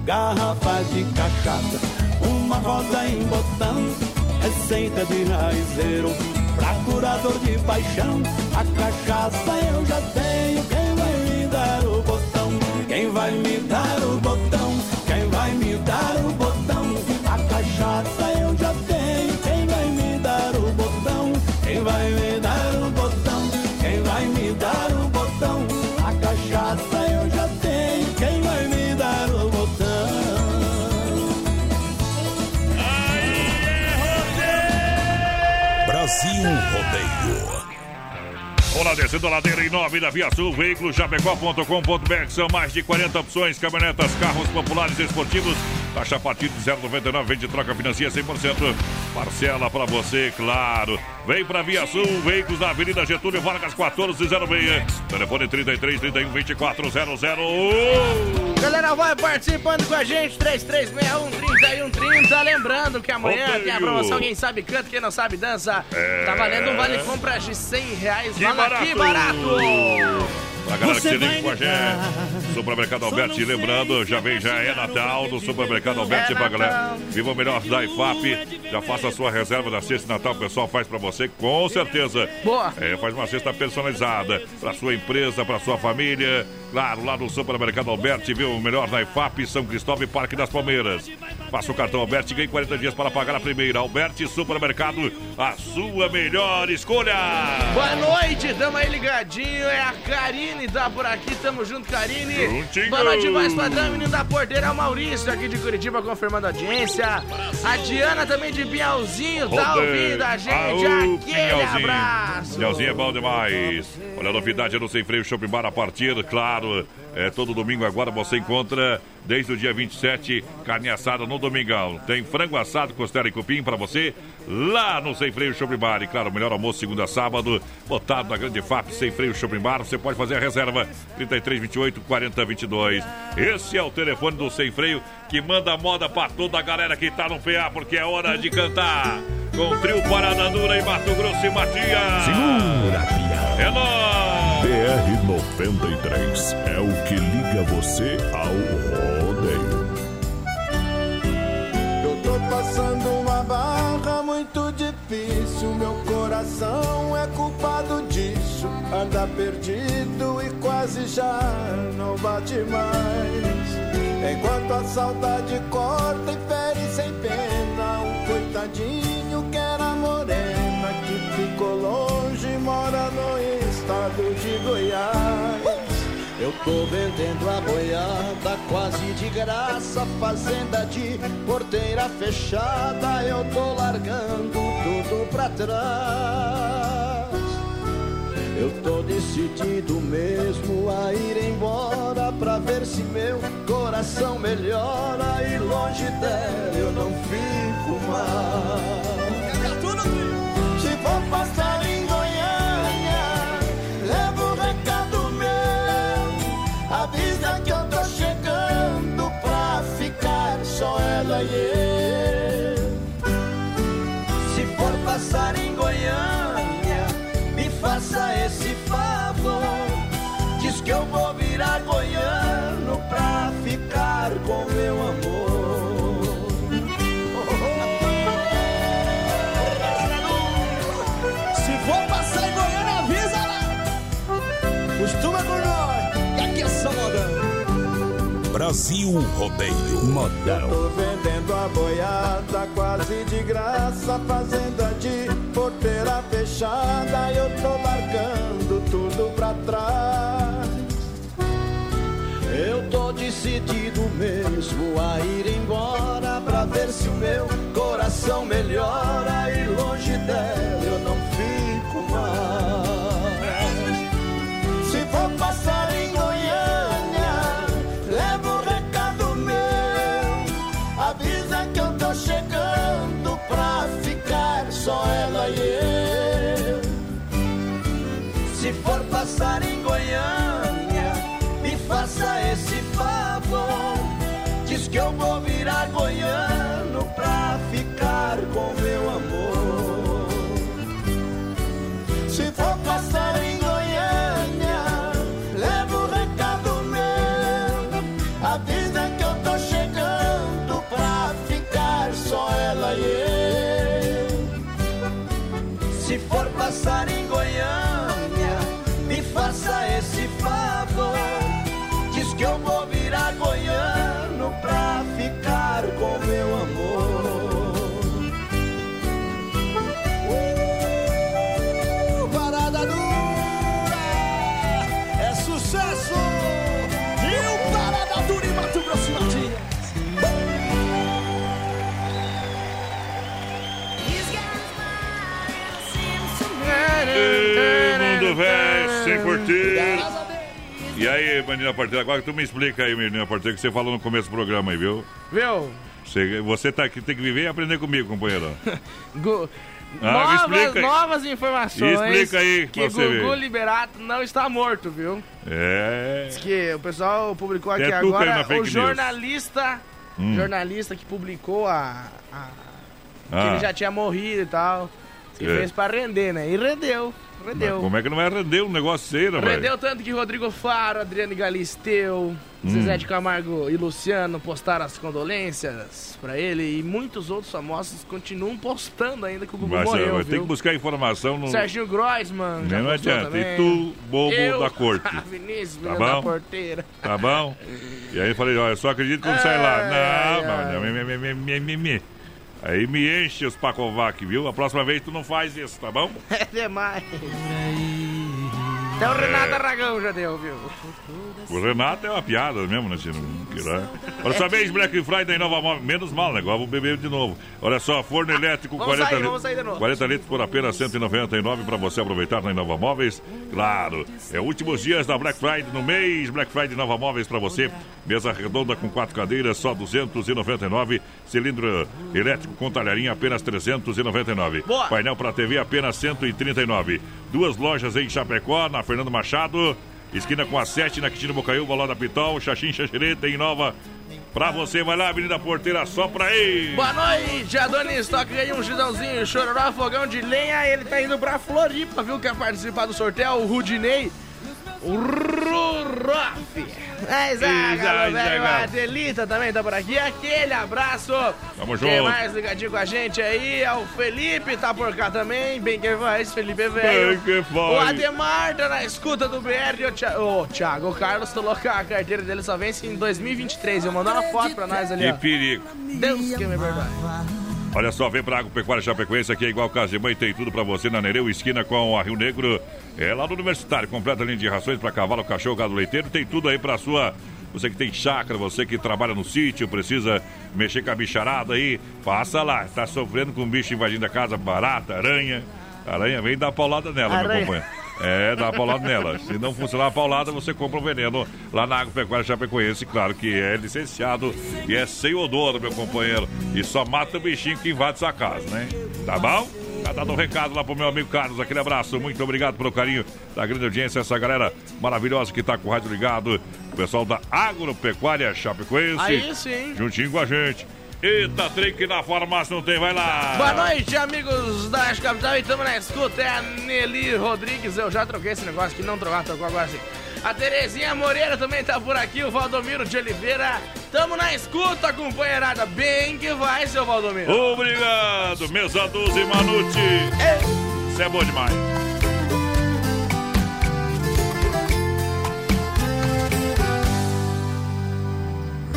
garrafa de cachaça. Uma rosa em botão, receita de raizeiro. Pra curador de paixão, a cachaça eu já tenho. Vai me dar o botão? Quem vai me dar o botão? A cachaça eu já tenho. Quem vai me dar o botão? Quem vai me dar o botão? Quem vai me dar o botão? A cachaça eu já tenho. Quem vai me dar o botão? Brasil Rodeio. Olá, descendo a ladeira em nome da Via Sul, veículos chapecó.com.br. São mais de 40 opções, caminhonetas, carros populares esportivos. Taxa a partir de 0,99, vende troca financia 100%. Parcela para você, claro. Vem pra Via Sul, veículos da Avenida Getúlio Vargas 1406. Telefone 33 31 24 00. Galera, vai participando com a gente, 3361 3130. Lembrando que amanhã tem a promoção Quem Sabe Canta, Quem Não Sabe Dança. É. Tá valendo um vale compra de 100 reais. Que que barato. barato! Pra galera que Você se liga com a gente. Supermercado Alberti, lembrando, já vem, já é Natal no Supermercado Alberti É pra galera. Viva o melhor da IFAP. Já faça a sua reserva da cesta de Natal, o pessoal faz pra você, com certeza. Boa. É, faz uma cesta personalizada pra sua empresa, pra sua família. Claro, lá no Supermercado Alberti, viu o melhor da IFAP, São Cristóvão e Parque das Palmeiras. Faça o cartão Alberti e ganhe 40 dias para pagar a primeira. Alberti Supermercado, a sua melhor escolha. Boa noite, tamo aí ligadinho. É a Karine, tá por aqui, tamo junto, Karine. Juntinho. Boa noite, mais padrão, menino da porteira, é o Maurício, aqui de Curitiba, confirmando a audiência. A Diana também de Bialzinho, tá ouvindo a gente? Aô, Aquele Pinhalzinho. abraço. Pinhalzinho é bom demais. Olha a novidade no Sem Freio Shopping Bar a partir, claro. É, todo domingo agora você encontra, desde o dia 27, carne assada no domingão. Tem frango assado, costela e cupim para você, lá no Sem Freio Shopping Bar. E claro, melhor almoço segunda a sábado, botado na grande FAP Sem Freio Shopping Bar. Você pode fazer a reserva 33 28 40 22. Esse é o telefone do Sem Freio que manda moda para toda a galera que tá no PA, porque é hora de cantar. Com trio Parada Dura e Mato Grosso e Matias. Segura. É nóis! BR-93 é o que liga você ao rodeio. Eu tô passando uma barra muito difícil. Meu coração é culpado disso. Anda perdido e quase já não bate mais. Enquanto a saudade corta e fere sem pena. Um coitadinho que era morena que ficou longe, mora no estado de Goiás. Eu tô vendendo a boiada quase de graça, fazenda de porteira fechada. Eu tô largando tudo pra trás. Eu tô decidido mesmo a ir embora pra ver se meu coração melhora e longe dela eu não fico mais. Brasil Rodeio Eu Modão. tô vendendo a boiada quase de graça, fazenda de porteira fechada, eu tô largando tudo pra trás. Eu tô decidido mesmo a ir embora pra ver se o meu coração melhora e longe dela eu não passar em Goiânia, me faça esse favor. Diz que eu vou virar goiano pra ficar com meu amor. Se for passar em aí, menina porteira, agora que tu me explica aí, menina porteira, que você falou no começo do programa aí, viu? Viu? Você, você tá aqui, tem que viver e aprender comigo, companheiro. [laughs] Gu- Ah, novas, novas informações. Explica aí, que você Gugu ver. Liberato não está morto, viu? É. Diz que o pessoal publicou aqui agora o jornalista, Hum. jornalista que publicou a, a- que Ah. ele já tinha morrido e tal. Que É. fez pra render, né? E rendeu, Mas rendeu. como é que não vai render um negócio né, velho? Rendeu tanto que Rodrigo Faro, Adriane Galisteu, Hum. Zezé de Camargo e Luciano postaram as condolências pra ele e muitos outros famosos continuam postando ainda que o Gugu Mas morreu, ter que buscar informação no. Serginho Groisman não postou adianta. também. E tu, bobo Eu, da [laughs] corte. Vinícius, Tá menino da bom? porteira. Tá bom? E aí eu falei, ó, eu só acredito quando sai lá. Não, não, não, me, me, me, me, me, me. Aí me enche os Pacovac, viu? A próxima vez tu não faz isso, tá bom? [laughs] É demais. Até o Renato Aragão já deu, viu? O Renato é uma piada mesmo, né, Tino? Olha só, mês Black Friday Nova Móvel. Menos mal, né? Agora vou beber de novo. Olha só, forno elétrico, Vamos 40 sair, litros. vamos sair de novo. 40 litros por apenas 199 para você aproveitar na Inova Móveis. Claro, é últimos dias da Black Friday no mês Black Friday Nova Móveis para você. Mesa redonda com quatro cadeiras, só 299. Cilindro elétrico com talharinha, apenas 399. Boa. Painel para TV, apenas 139. Duas lojas em Chapecó, na Fernando Machado. Esquina com a 7 na Quitino Bocaiúva, lá da Pitol, Xaxim Xaxereta em Nova. Pra você, vai lá, Avenida Porteira, só pra aí. Boa noite, Adonis Toque ganhou um gidãozinho, chororó, fogão de lenha, ele tá indo pra Floripa, viu? Quer participar do sorteio, o Rudinei, Ruroff. É, Zaga. a Delita também tá por aqui, aquele abraço. Tamo Quem junto. mais ligadinho com a gente aí, é o Felipe, tá por cá também, bem que faz, Felipe é velho. Bem que faz. O Ademar tá na escuta do BR, e o Thi- o Thiago, o Carlos falou que a carteira dele só vence em 2023, eu mandou uma foto pra nós ali, Que ó. perigo. Deus que me perdoe. Olha só, vem pra Agropecuária Chapecoense, aqui é igual casa de mãe, tem tudo pra você na Nereu, esquina com a Rio Negro. É lá no Universitário, completa linha de rações pra cavalo, cachorro, gado leiteiro, tem tudo aí pra sua você que tem chácara, você que trabalha no sítio, precisa mexer com a bicharada aí, passa lá. Tá sofrendo com um bicho invadindo a casa, barata, aranha. Aranha, vem dar paulada nela, Aranha. meu companheiro. É, dá uma paulada nela. Se não funcionar a paulada, você compra um veneno lá na Agropecuária Chapecoense. Claro que é licenciado e é sem odor, meu companheiro. E só mata o bichinho que invade sua casa, né? Tá bom? Tá dado um recado lá pro meu amigo Carlos. Aquele abraço. Muito obrigado pelo carinho da grande audiência. Essa galera maravilhosa que tá com o rádio ligado. O pessoal da Agropecuária Chapecoense. Aí sim. Juntinho com a gente. Eita, trem que na farmácia não tem, vai lá. Boa noite, amigos da Rádio Capital. E estamos na escuta. É a Nelly Rodrigues. Eu já troquei esse negócio aqui, não trocar, trocou agora sim. A Terezinha Moreira também tá por aqui. O Valdomiro de Oliveira. Tamo na escuta, companheirada. Bem que vai, seu Valdomiro. Obrigado, mesa 12 Manute. Isso é bom demais.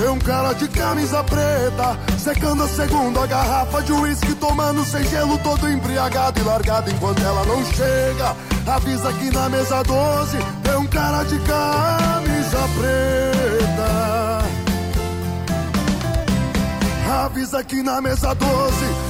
tem um cara de camisa preta Secando a segunda garrafa de uísque Tomando sem gelo todo embriagado e largado enquanto ela não chega. Avisa que na mesa 12 tem um cara de camisa preta. Avisa que na mesa 12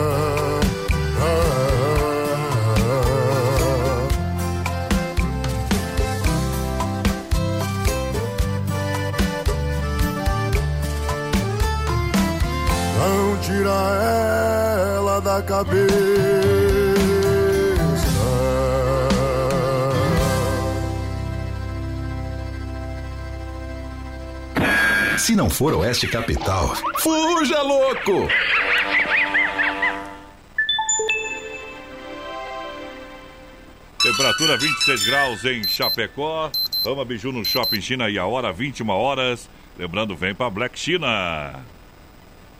tira ela da cabeça. Se não for Oeste Capital, fuja louco! Temperatura 26 graus em Chapecó. Rama Biju no Shopping China e a hora 21 horas. Lembrando, vem pra Black China.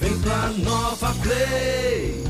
Vem pra Nova Play.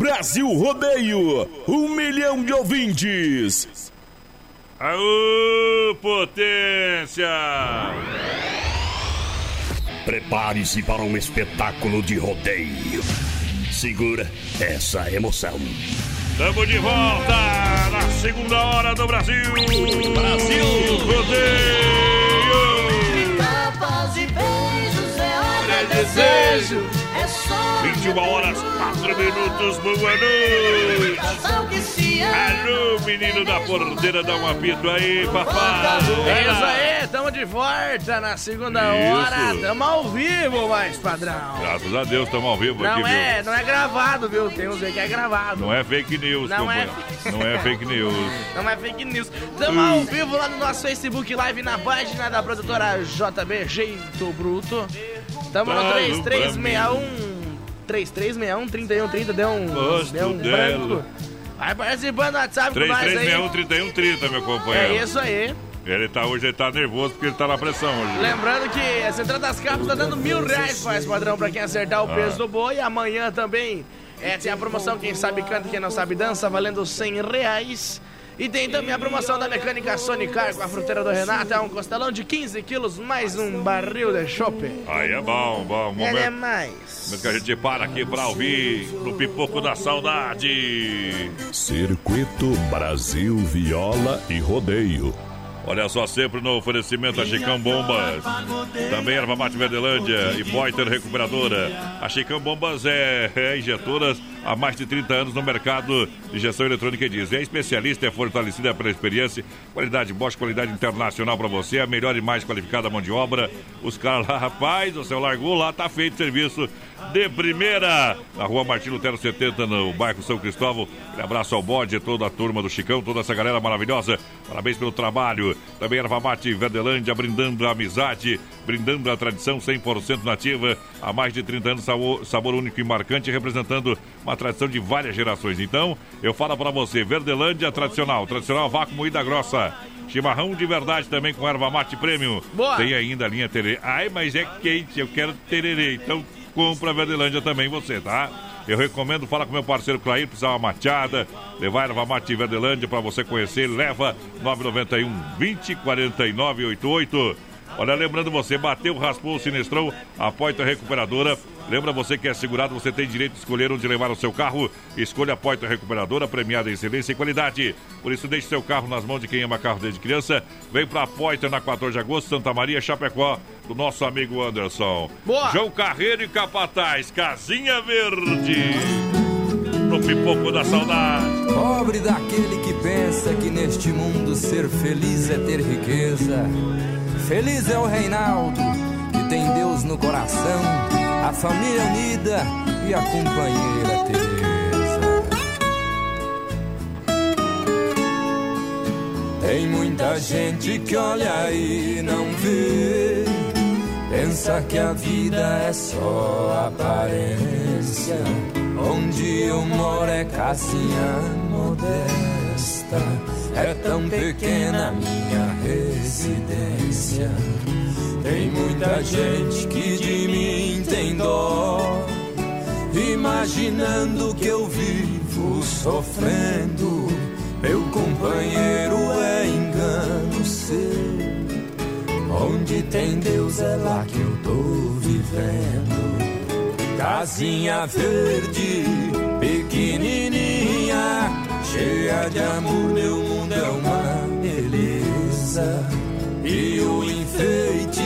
Brasil Rodeio, um milhão de ouvintes. Aô, potência! Prepare-se para um espetáculo de rodeio. Segura essa emoção. Estamos de volta na segunda hora do Brasil. Brasil Rodeio. Tapas e beijos é hora de desejo. É só 21 horas, 4 minutos, boa noite. Alô, menino da porteira, dá um apito aí, papai. É isso aí, tamo de volta na segunda Isso. hora. Tamo ao vivo, mais padrão. Graças a Deus, estamos ao vivo aqui, Não é, viu? não é gravado, viu? Tem uns aí que é gravado. Não é fake news, Não é. companheiro. Não é fake news. [laughs] Não é fake news. Tamo ao vivo lá no nosso Facebook Live na página da produtora JB Jeito Bruto. Tamo no Fala 3361 3361 3130 deu um Gosto deu um dela. branco. Vai participando do WhatsApp com nós aí. 3361-3130, meu companheiro. É isso aí. Ele tá hoje, ele tá nervoso porque ele tá na pressão hoje. Lembrando que a Central das Capas tá dando mil reais, faz padrão, pra quem acertar o Ah. peso do boi. Amanhã também é, tem a promoção Quem Sabe Canta, Quem Não Sabe Dança, valendo 100 reais. E tem também a promoção da mecânica Sonicar com a fruteira do Renato. É um costelão de 15 quilos, mais um barril de chope. Aí é bom, bom. É Momento, demais. momento que a gente para aqui pra ouvir no Pipoco da Saudade. Circuito Brasil Viola e Rodeio. Olha só, sempre no oferecimento a Chicão Bombas. Também Erva Mate Verdelândia e Poiter Recuperadora. A Chicão Bombas é, é injetoras há mais de 30 anos no mercado de injeção eletrônica e diz. É especialista, é fortalecida pela experiência, qualidade Bosch, qualidade internacional para você, a melhor e mais qualificada mão de obra. Os caras lá, rapaz, o seu largou lá, tá feito serviço de primeira. Na rua Martim Lutero 70, no bairro São Cristóvão. Um abraço ao bode, toda a turma do Chicão, toda essa galera maravilhosa. Parabéns pelo trabalho. Também Erva Mate Verdelândia, brindando a amizade, brindando a tradição 100% nativa. Há mais de 30 anos, sabor, sabor único e marcante, representando uma tradição de várias gerações. Então, eu falo para você, Verdelândia tradicional, tradicional vácuo moída grossa. Chimarrão de verdade também com erva mate premium. Boa. Tem ainda a linha tererê. Ai, mas é quente, eu quero tererê. Então compra a Verdelândia também você, tá? Eu recomendo, fala com meu parceiro Clair, precisar uma mateada, levar erva mate Verdelândia para você conhecer, leva 991 20 49 88. Olha, lembrando você, bateu, raspou, sinistrou, a Poitra Recuperadora. Lembra você que é segurado, você tem direito de escolher onde levar o seu carro. Escolha a Poitra Recuperadora, premiada em excelência e qualidade. Por isso, deixe seu carro nas mãos de quem ama carro desde criança. Vem pra Poitra na 14 de agosto, Santa Maria, Chapecó, do nosso amigo Anderson. Boa! João Carreiro e Capataz, Casinha Verde. No pipoco da saudade. Pobre daquele que pensa que neste mundo ser feliz é ter riqueza. Feliz é o Reinaldo, que tem Deus no coração, a família unida e a companheira Teresa. Tem muita gente que olha e não vê, pensa que a vida é só aparência. Onde eu moro é casinha modesta, é tão pequena minha residência. Tem muita gente que de mim tem dó, imaginando que eu vivo sofrendo. Meu companheiro é engano seu. Onde tem Deus é lá que eu tô vivendo. Casinha verde, pequenininha, cheia de amor, meu mundo é uma beleza. E o enfeite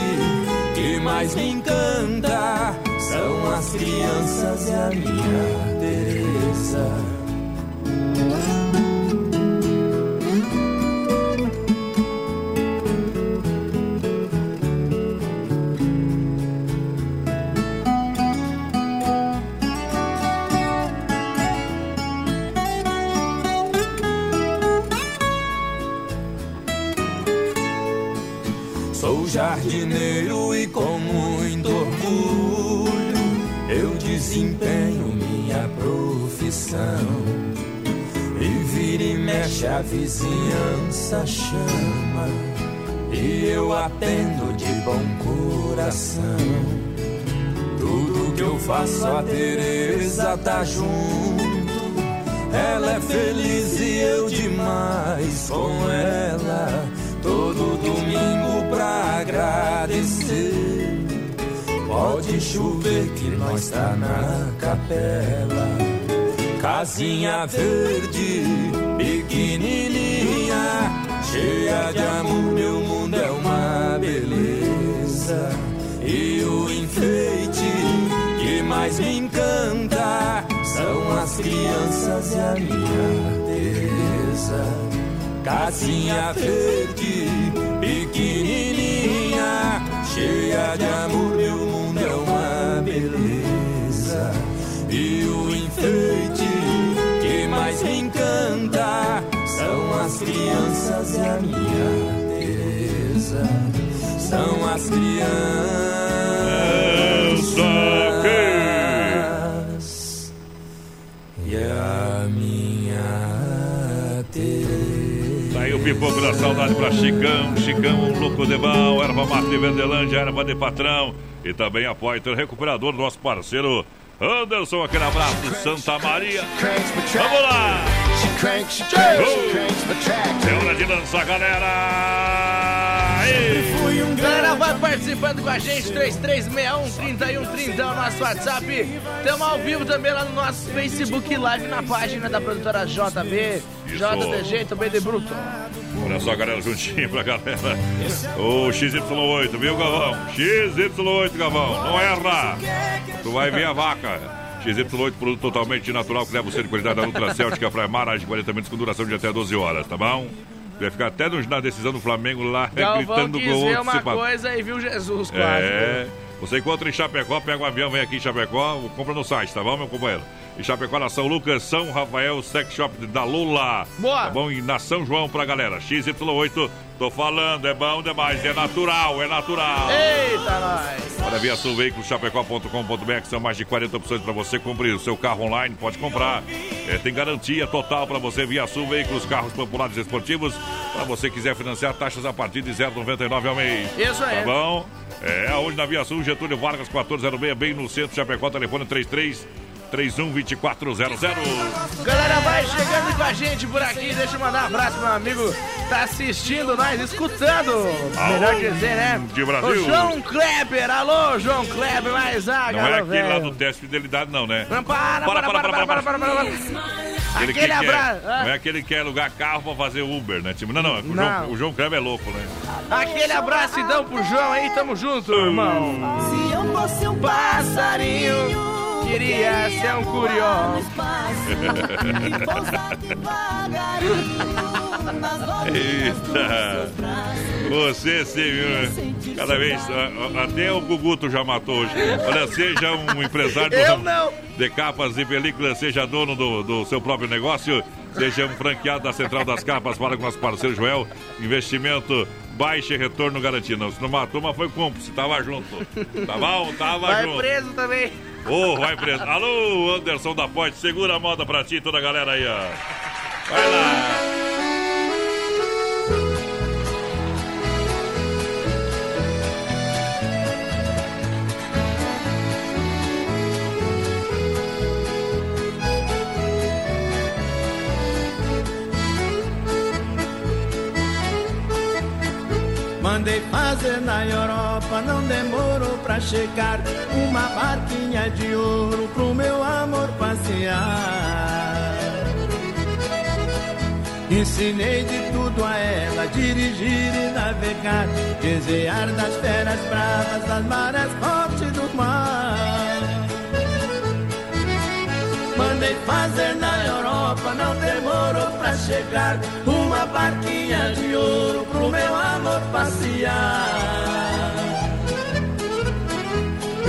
que mais me encanta são as crianças e a minha Teresa. Jardineiro e com muito orgulho eu desempenho minha profissão. E vira e mexe a vizinhança chama e eu atendo de bom coração. Tudo que eu faço a Teresa tá junto. Ela é feliz e eu demais com ela. Todo domingo pra agradecer. Pode chover que nós tá na capela. Casinha verde, pequenininha, cheia de amor, meu mundo é uma beleza. E o enfeite que mais me encanta são as crianças e a minha Teresa. Casinha verde, pequenininha, cheia de amor, meu mundo é uma beleza. E o enfeite que mais me encanta são as crianças e a minha Teresa. São as crianças pipoco da saudade pra Chicão, Chicão, um louco de mal, erva mate Verdelândia, erva de patrão e também a Poiter Recuperador, nosso parceiro Anderson, aquele abraço de Santa Maria. Vamos lá! Uh! É hora de lançar, galera! Galera, vai participando com a gente, 3361-3130 é o nosso WhatsApp. Estamos ao vivo também lá no nosso Facebook Live, na página da produtora JB, JDG, também de Bruto. Olha só, galera, juntinho pra galera. O XY8, viu, Gavão? XY8, Gavão, não erra! Tu vai ver a vaca. XY8, produto totalmente natural que leva você de qualidade da Nutracêutica Fraimar, mais de 40 minutos com duração de até 12 horas, tá bom? Vai ficar até no- na decisão do Flamengo lá, Galvão gritando gol. ver uma coisa e viu Jesus quase. É. Você encontra em Chapecó, pega um avião, vem aqui em Chapecó, compra no site, tá bom, meu companheiro? E Chapecó na São Lucas, São Rafael, Sex Shop da Lula. Boa! Tá bom? E na São João pra galera. XY8, tô falando, é bom demais, é natural, é natural. Eita, nós! Olha, via Sul Veículos, chapecó.com.br, que são mais de 40 opções para você cumprir o seu carro online, pode comprar. É, tem garantia total para você, via Sul Veículos, carros populares esportivos. Para você quiser financiar, taxas a partir de 0,99 ao mês. Isso aí. Tá bom? É, onde na Via Sul, Getúlio Vargas, 1406, bem no centro, Chapecó, telefone 33 31 2400. Galera, vai chegando com a gente por aqui. Deixa eu mandar um abraço pro meu amigo tá assistindo nós, escutando. Melhor dizer, né? de Brasil. O João Kleber. Alô, João Kleber, mais ah, Não é aquele lá do teste de fidelidade, não, né? Não, para, para, para, para, para, para, para, para. Aquele que Aquele quer- abraço. ah. Não é aquele que quer alugar carro pra fazer Uber, né? Tipo, não, não, o, Não. João, o João Kleber é louco, né? Aquele abraço então pro João aí, tamo junto, irmão. Se eu fosse um passarinho, queria ser um curió. Eita! Você sim, viu? Cada vez. Até o Guguto já matou hoje. Olha, seja um empresário de capas e películas, seja dono do, do seu próprio negócio, seja um franqueado da Central das Capas para com nosso parceiro Joel. Investimento baixo e retorno garantido. Não, se não matou, mas foi cúmplice, tava junto. Tá bom? Tava Vai junto. preso também. Ô, vai preso. Alô, Anderson da Ponte, segura a moda pra ti, toda a galera aí, ó. Vai lá. Mandei fazer na Europa, não demorou pra chegar uma barquinha de ouro pro meu amor passear. Ensinei de tudo a ela, dirigir e navegar, desejar das feras bravas, das marés fortes do mar. Mandei fazer na Europa, não demorou pra chegar uma barquinha de ouro pro meu amor passear.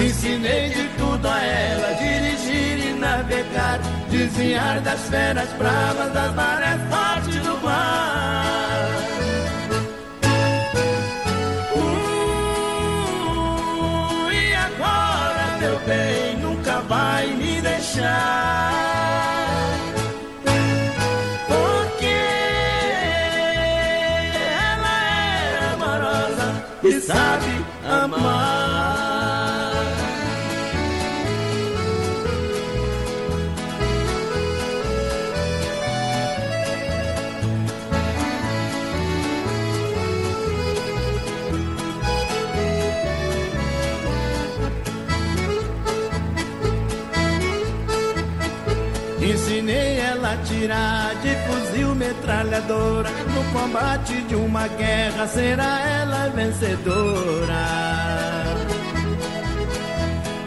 Ensinei de tudo a ela, dirigir e navegar, desviar das feras bravas, das marés fortes do mar. Uh, e agora, meu bem, nunca vai me deixar. que sabe amar. Ensinei ela a tirar de fuzil metralhadora. No combate de uma guerra será ela vencedora.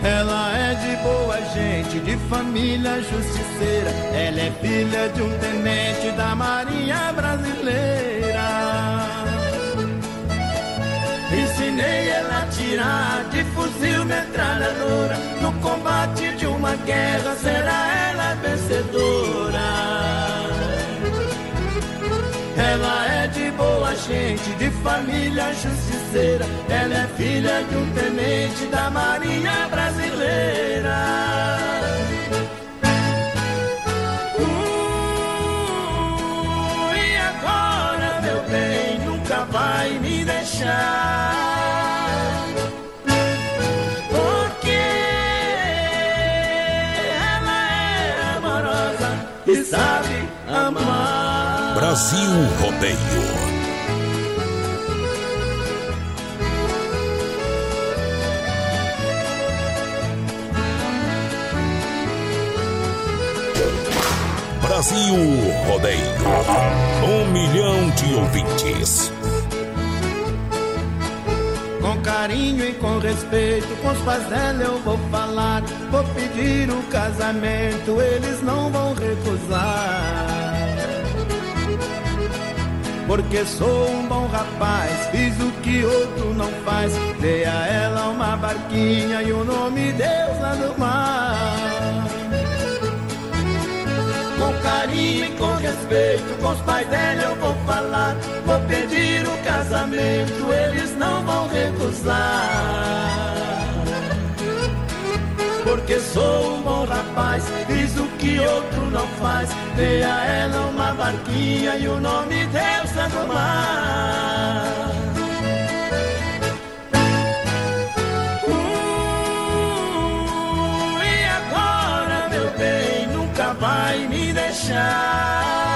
Ela é de boa gente, de família justiceira. Ela é filha de um tenente da Marinha Brasileira. Ensinei ela de fuzil metralhadora. No combate de uma guerra será ela vencedora. Ela é de boa gente, de família justiceira. Ela é filha de um tenente da Marinha Brasileira. Brasil Rodeio. Brasil Rodeio. Um milhão de ouvintes. Com carinho e com respeito, com os pais dela eu vou falar. Vou pedir o casamento, eles não vão recusar. Porque sou um bom rapaz, fiz o que outro não faz. Dei a ela uma barquinha e o nome Deus lá no mar. carinho e com respeito. Com os pais dela eu vou falar, vou pedir o casamento, eles não vão recusar. Porque sou um bom rapaz, outro não faz. Dei a ela uma barquinha e o nome deu Santo Mar. Uh, e agora, meu bem, nunca vai me deixar.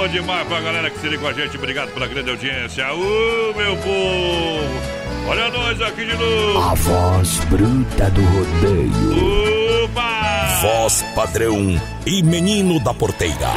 Boa demais pra galera que se liga com a gente. Obrigado pela grande audiência. Uh, meu povo! Olha nós aqui de novo. A voz bruta do rodeio. Opa! Voz padrão e menino da porteira.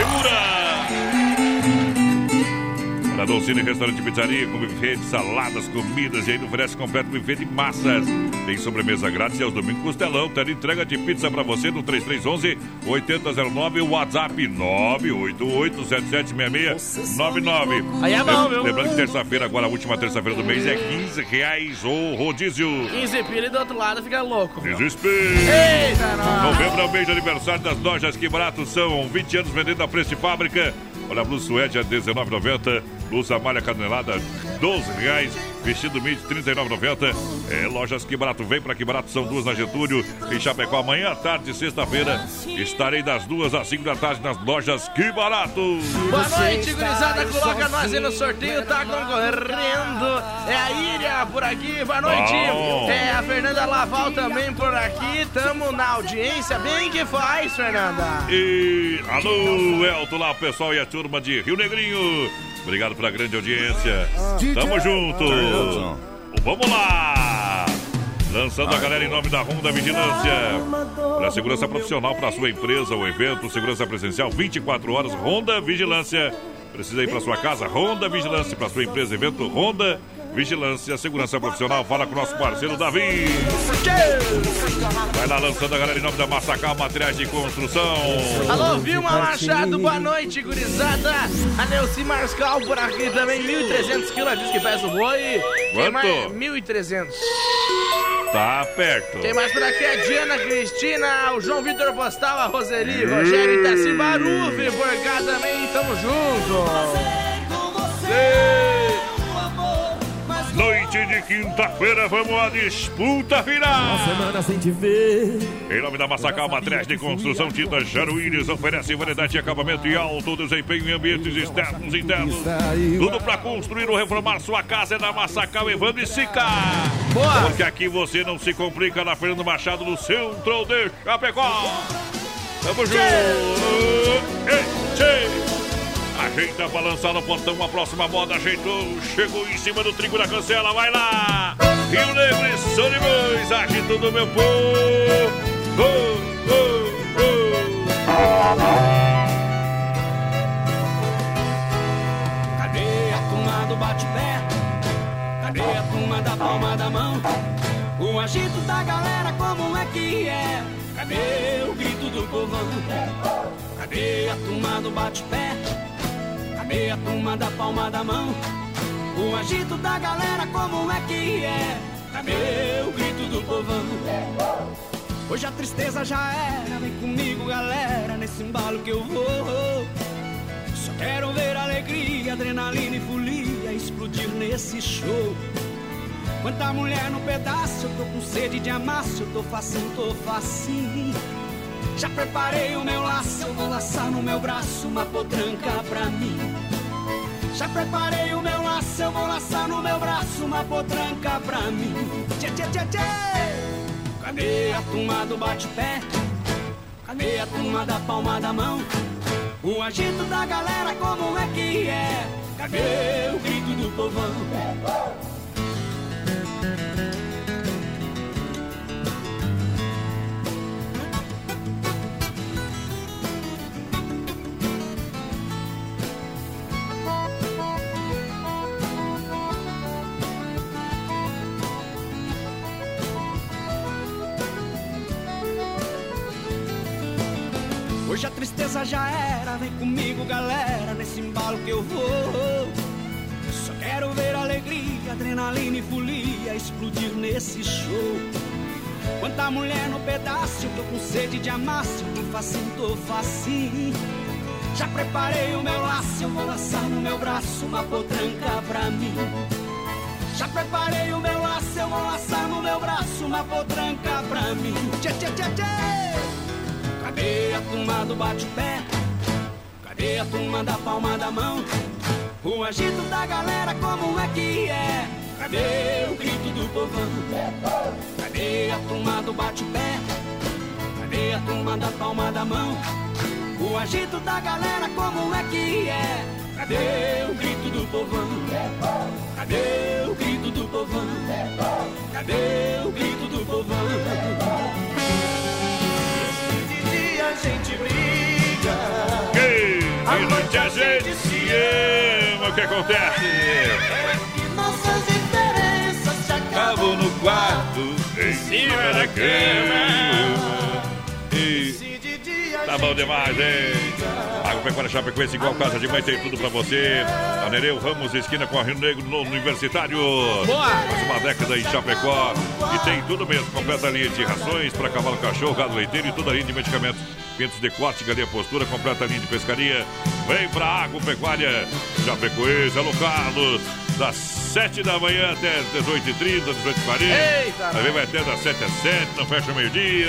Para Dolcine Restaurante Pizzaria, com buffet de saladas, comidas e ainda oferece completo buffet de massas. Tem sobremesa grátis e aos domingos costelão. Tem entrega de pizza para você no 3311 8009 WhatsApp 988776699. Aí é bom, viu? Lembrando que terça-feira, agora a última terça-feira do mês, é 15 reais o rodízio. 15 pila e do outro lado fica louco. Desespero! Eita, nós! Novembro é o mês de aniversário das lojas Que Barato. São 20 anos vendendo a preço de fábrica. Olha, a blusa suede a R$19,90. Blusa malha canelada, R$12,00. Vestido mid, R$39,90. É, lojas Que Barato. Vem pra Que Barato. São duas na Getúlio. Em Chapecó, amanhã à tarde, sexta-feira. Estarei das duas às cinco da tarde nas lojas Que Barato. Boa noite, gurizada. Coloca nós aí no sorteio, tá concorrendo. É a Íria por aqui, boa noite. Bom. É a Fernanda Laval também por aqui. Tamo na audiência. Bem que faz, Fernanda. E alô, Elton lá, pessoal e a turma de Rio Negrinho. Obrigado pela grande audiência. Tamo junto. Vamos lá. Lançando a galera em nome da Honda Vigilância. Para segurança profissional para sua empresa ou evento, segurança presencial 24 horas, Honda Vigilância. Precisa ir para sua casa, Honda Vigilância. Para sua empresa, evento, Honda Vigilância, segurança profissional. Fala com o nosso parceiro Davi. Vai lá lançando a galera em nome da Massacal Materiais de Construção. Alô, Vilma Machado, boa noite, gurizada. A Neuci Marscal por aqui também, 1.300 quilos, diz que pesa o boi. Quem Quanto? mais? 1.300. Tá perto. Quem mais por aqui é a Diana Cristina, o João Vitor Postal, a Roseli, Rogério Itaci Barufi, por cá também, tamo junto. Noite de quinta-feira, vamos à disputa final. Semana sem te ver. Em nome da Massacal Matriz de Construção Tinta Jaruíris oferece variedade de acabamento e alto desempenho em ambientes externos e internos. Tudo para construir ou reformar sua casa é da Massacal Evandro e Sica. Boa! Porque aqui você não se complica na Fernando Machado no centro de Chapecó. Tamo junto! Ei, tchê. Ajeita pra lançar no portão a próxima moda, ajeitou, chegou em cima do trigo da cancela, vai lá! Rio Negro e Sonimões, agita do meu povo! Cadê a turma do bate-pé? Cadê a turma da palma da mão? O agito da galera, como é que é? Cadê o grito do povão? Cadê a turma do bate-pé? Cadê a turma da palma da mão? O agito da galera, como é que é? Cadê o grito do povão? Hoje a tristeza já era, vem comigo galera, nesse embalo que eu vou. Só quero ver alegria, adrenalina e folia explodir nesse show. Quanta mulher no pedaço, eu tô com sede de amasso, eu tô facinho, tô facinho. Já preparei o meu laço, eu vou laçar no meu braço uma potranca pra mim. Já preparei o meu laço, eu vou laçar no meu braço uma potranca pra mim. Tchê, tchê, tchê, tchê. Cadê a turma do bate-pé? Cadê a turma da palma da mão? O agito da galera, como é que é? Cadê o grito do povão? Hoje a tristeza já era, vem comigo galera, nesse embalo que eu vou. Só quero adrenalina e folia explodir nesse show. Quanta mulher no pedaço, tô com sede de tô facinho, tô facinho. Já preparei o meu laço, eu vou lançar no meu braço uma potranca pra mim. Já preparei o meu laço, eu vou laçar no meu braço uma potranca pra mim. Tchê, tchê, tchê, tchê. Cadê a turma do bate-pé? Cadê a turma da palma da mão? O agito da galera, como é que é? Cadê o grito do povão? Cadê a turma do bate-pé? Cadê a turma da palma da mão? O agito da galera, como é que é? Cadê o grito do povão? Cadê o grito do povão? Cadê o grito do povão? A gente briga. Ei, de noite a gente se ama. O que acontece? Nossas diferenças se Cabo no quarto, em cima da cama. Tá bom demais, hein? Agropecuária Chapecoense, igual casa de mãe, tem tudo pra você. A Nereu Ramos, esquina com a Rio Negro, no Universitário. Boa! Mais uma década em Chapecó. E tem tudo mesmo, completa a linha de rações para cavalo, cachorro, gado leiteiro e toda a linha de medicamentos. Pintos de corte, galinha postura, completa a linha de pescaria. Vem pra Agropecuária Chapecoense, Alô Carlos, das 7 da manhã até as 18h30, 18h40. Eita, Aí vai até das 7 às 7, não fecha o meio-dia.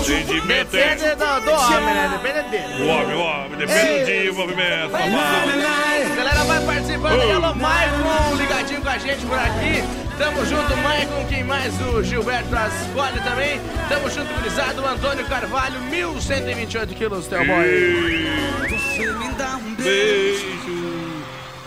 Atendimento é- Depende do, do homem, né? Depende dele. o homem, o homem, depende do dia, o movimento, papai. A galera vai participando aí. Alô, Maicon, ligadinho com a gente por aqui. Tamo junto, Maicon. Quem mais? O Gilberto Ascoli também. Tamo junto, gurizado. O Antônio Carvalho, 1128 quilos, teu boy. Você me dá um Beijo.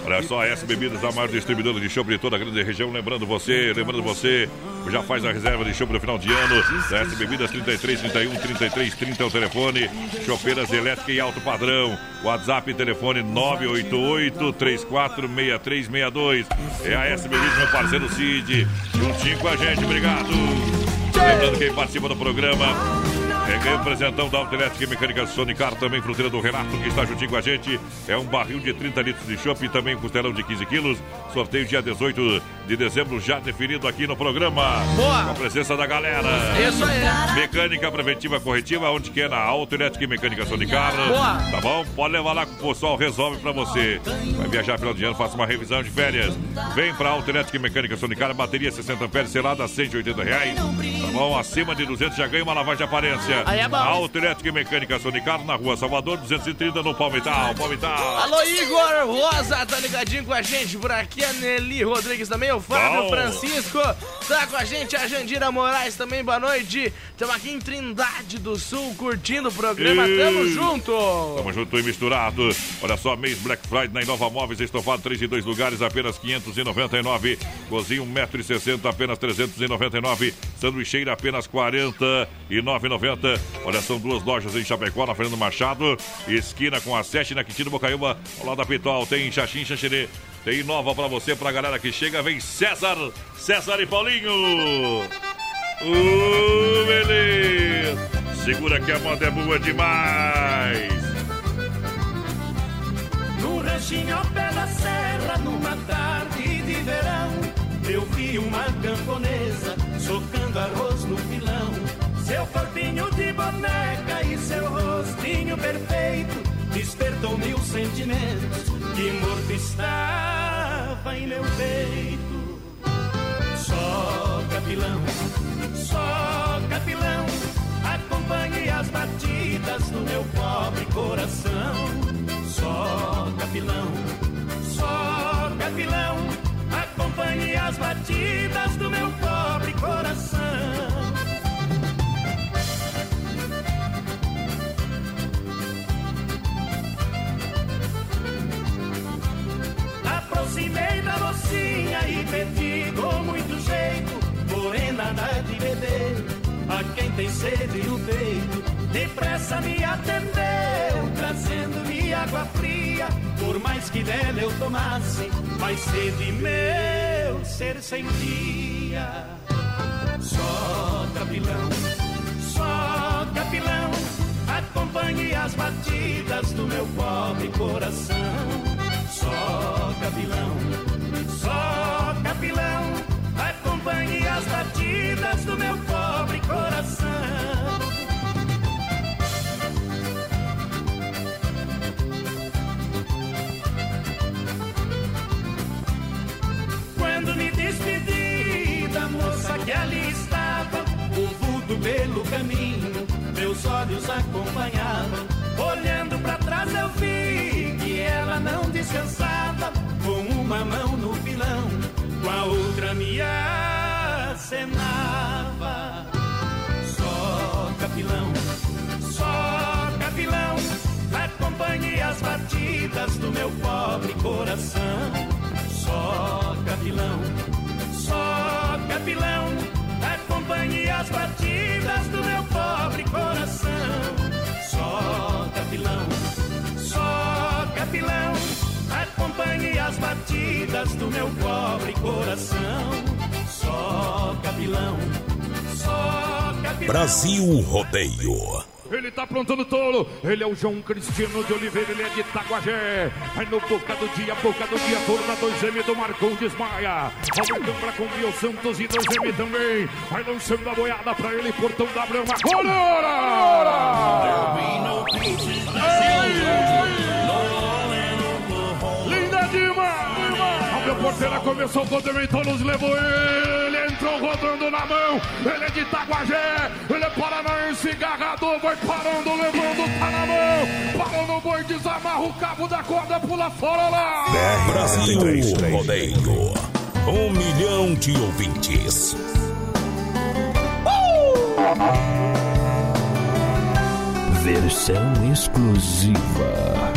Olha só, S Bebidas, a maior distribuidora de chopp de toda a grande região. Lembrando você, lembrando você, já faz a reserva de chopp no final de ano. Da S Bebidas 33 31 33 30 é o telefone. Chopeiras elétrica e alto padrão. WhatsApp e telefone 988 346362. É a S Bebidas, meu parceiro Cid. Juntinho com a gente, obrigado. Lembrando quem participa do programa. É, presentão da Autoelétrica e Mecânica Sonicar, também fruteira do Renato, que está juntinho com a gente. É um barril de 30 litros de chopp e também um costelão de 15 quilos. Sorteio dia 18 de dezembro, já definido aqui no programa. Boa! Com a presença da galera. Isso aí. Mecânica preventiva corretiva, onde quer na Autoelétrica e Mecânica Sonicar. Boa! Tá bom? Pode levar lá que o pessoal resolve pra você. Vai viajar de ano, faça uma revisão de férias. Vem pra Autoelétrica e Mecânica Sonicar, bateria 60 amperes, selada a 180 reais. Tá bom? Acima de 200 já ganha uma lavagem de aparência. Aí é bom. Autoelétrica e Mecânica Sonicar, na rua Salvador, 230 no Palmital. Palmital. Alô, Igor Rosa, tá ligadinho com a gente por aqui. A Nelly Rodrigues também, o Fábio Bom. Francisco tá com a gente. A Jandira Moraes também, boa noite. Estamos aqui em Trindade do Sul, curtindo o programa. Ei. Tamo junto. Tamo junto e misturado. Olha só, mês Black Friday na Inova Móveis, estofado 3 e 2 lugares, apenas 599. Cozinha 1,60m, apenas 399. Sanduicheira, apenas 49,90. Olha, são duas lojas em Chapecó, na Fernando Machado, esquina com a 7 na Quintino Bocaiúva, ao lado da Pitol. Tem Xaxim, Xaxerê. Tem nova pra você, pra galera que chega. Vem César, César e Paulinho. Uh, beleza. Segura que a moda é boa demais. Num ranchinho ao pé da serra, numa tarde de verão, eu vi uma camponesa socando arroz no pilão. Corpinho de boneca e seu rostinho perfeito despertou mil sentimentos que morto estava em meu peito. Só capilão, só capilão, acompanhe as batidas do meu pobre coração. Só capilão, só capilão, acompanhe as batidas do meu pobre coração. Pedi com muito jeito, morena dá de beber, a quem tem sede no peito. Depressa me atendeu, trazendo-me água fria, por mais que dela eu tomasse, mais sede meu ser sentia. Só capilão, só capilão, acompanhe as batidas do meu pobre coração. Só capilão, pilão acompanhe as batidas do meu pobre coração. Quando me despedi da moça que ali estava, o vulto pelo caminho, meus olhos acompanhavam. Olhando para trás eu vi que ela não descansava, com uma mão no vilão outra me acenava. Só capilão, só capilão, acompanhe as batidas do meu pobre coração. Só capilão, só capilão, acompanhe as batidas do meu pobre coração. Só capilão, as batidas do meu pobre coração. Só capilão, só capilão. Brasil Rodeio. Ele tá aprontando tolo. Ele é o João Cristiano de Oliveira, ele é de Itaguajé. Aí no boca do dia, boca do dia, toro na 2M do Marcão Desmaia. Robert Câmara com Mil Santos e 2M também. Vai lançando a boiada pra ele, portão da Brama. Agora! Linda porteira começou o Codementou, nos levou ele, entrou rodando na mão. Ele é de Itaguajé, ele é paranaense, agarrador, vai parando, levando, tá na mão. Parou no boi, desamarra o cabo da corda, pula fora lá. Brasil Rodeio. Um milhão de ouvintes. Versão exclusiva.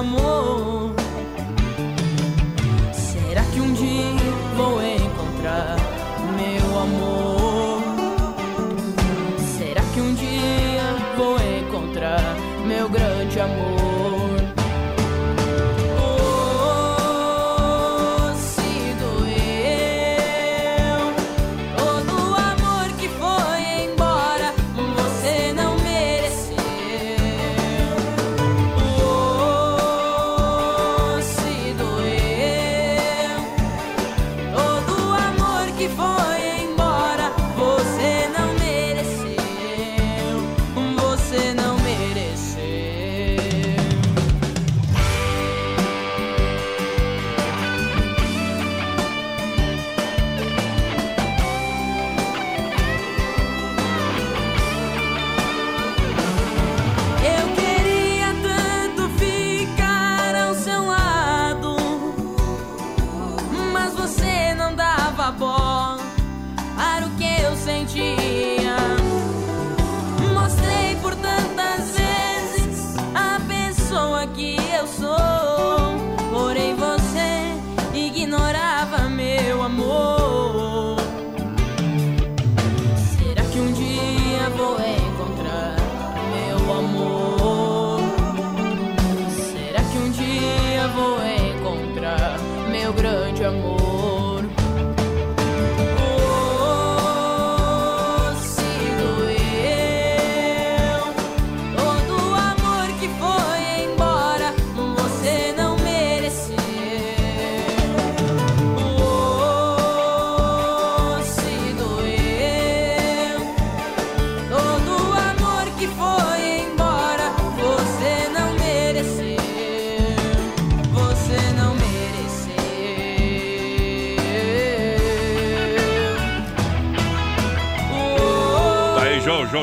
amor.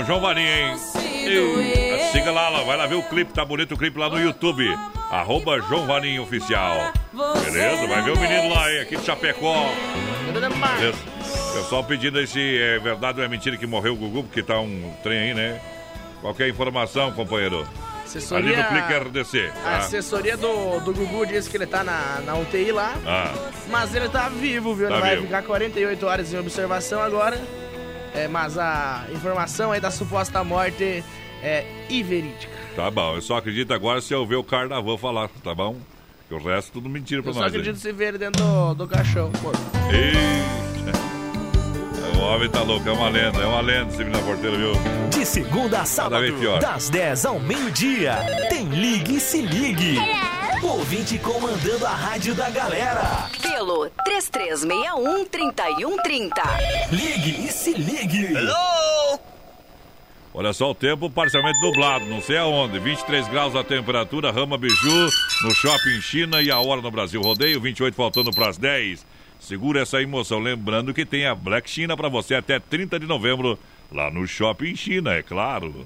João, João, hein? E, siga lá, lá, vai lá ver o clipe, tá bonito o clipe lá no YouTube. Arroba João Varinho Oficial. Beleza? Vai ver o menino lá, hein? Aqui de Chapecó. Beleza? Pessoal pedindo aí se é verdade ou é mentira que morreu o Gugu, porque tá um trem aí, né? Qualquer informação, companheiro? Assessoria- Ali no Clique RDC. A tá? assessoria do, do Gugu disse que ele tá na, na UTI lá, Ah, mas ele tá vivo, viu? Tá ele vai vivo. ficar 48 horas em observação agora. É, mas a informação aí da suposta morte é inverídica. tá bom. Eu só acredito agora se eu ver o carnaval falar, tá bom? Que o resto tudo mentira pra Eu só nós. aí. acredito se ver ele dentro do, do caixão, pô. Eita. O homem tá louco, é uma lenda, é uma lenda esse menino na porteira, viu? De segunda a sábado, das 10 ao meio-dia, tem Ligue e Se Ligue. Ouvinte comandando a rádio da galera. Pelo 3361-3130. Ligue e Se Ligue. Olha só o tempo parcialmente nublado, não sei aonde. 23 graus a temperatura, Rama Biju, no Shopping China e a hora no Brasil Rodeio, 28 faltando para as 10. Segura essa emoção, lembrando que tem a Black China para você até 30 de novembro, lá no Shopping China, é claro.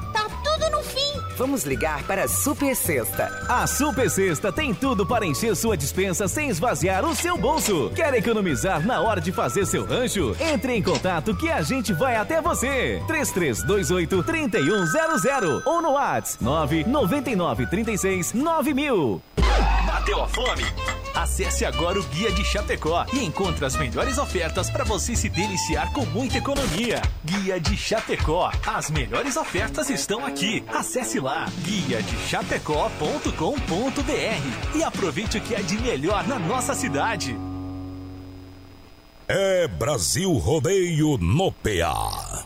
tá tudo no fim. Vamos ligar para a Super Sexta. A Super Sexta tem tudo para encher sua dispensa sem esvaziar o seu bolso. Quer economizar na hora de fazer seu rancho? Entre em contato que a gente vai até você. 3328 3100 ou no WhatsApp 999 36 9000. Bateu a fome? Acesse agora o Guia de Chapecó e encontre as melhores ofertas para você se deliciar com muita economia. Guia de Chapecó. As melhores ofertas estão aqui. Acesse lá guia de chapecó.com.br e aproveite o que é de melhor na nossa cidade. É Brasil Rodeio no PA.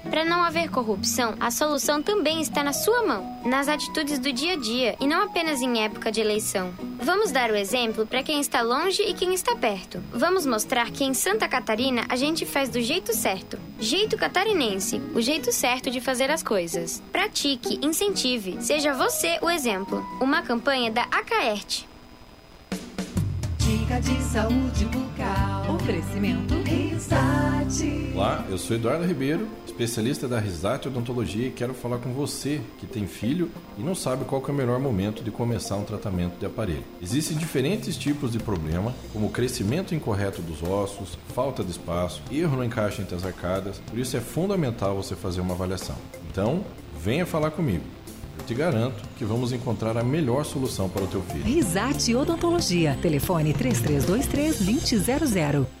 Para não haver corrupção, a solução também está na sua mão, nas atitudes do dia a dia e não apenas em época de eleição. Vamos dar o exemplo para quem está longe e quem está perto. Vamos mostrar que em Santa Catarina a gente faz do jeito certo. Jeito catarinense, o jeito certo de fazer as coisas. Pratique, incentive, seja você o exemplo. Uma campanha da Acaerte. Dica de saúde bucal. Oferecimento Risate. Olá, eu sou Eduardo Ribeiro, especialista da Risate Odontologia e quero falar com você que tem filho e não sabe qual que é o melhor momento de começar um tratamento de aparelho. Existem diferentes tipos de problema, como o crescimento incorreto dos ossos, falta de espaço, erro no encaixe entre as arcadas, por isso é fundamental você fazer uma avaliação. Então, venha falar comigo. Eu te garanto que vamos encontrar a melhor solução para o teu filho. Risate Odontologia. Telefone 3323 2000.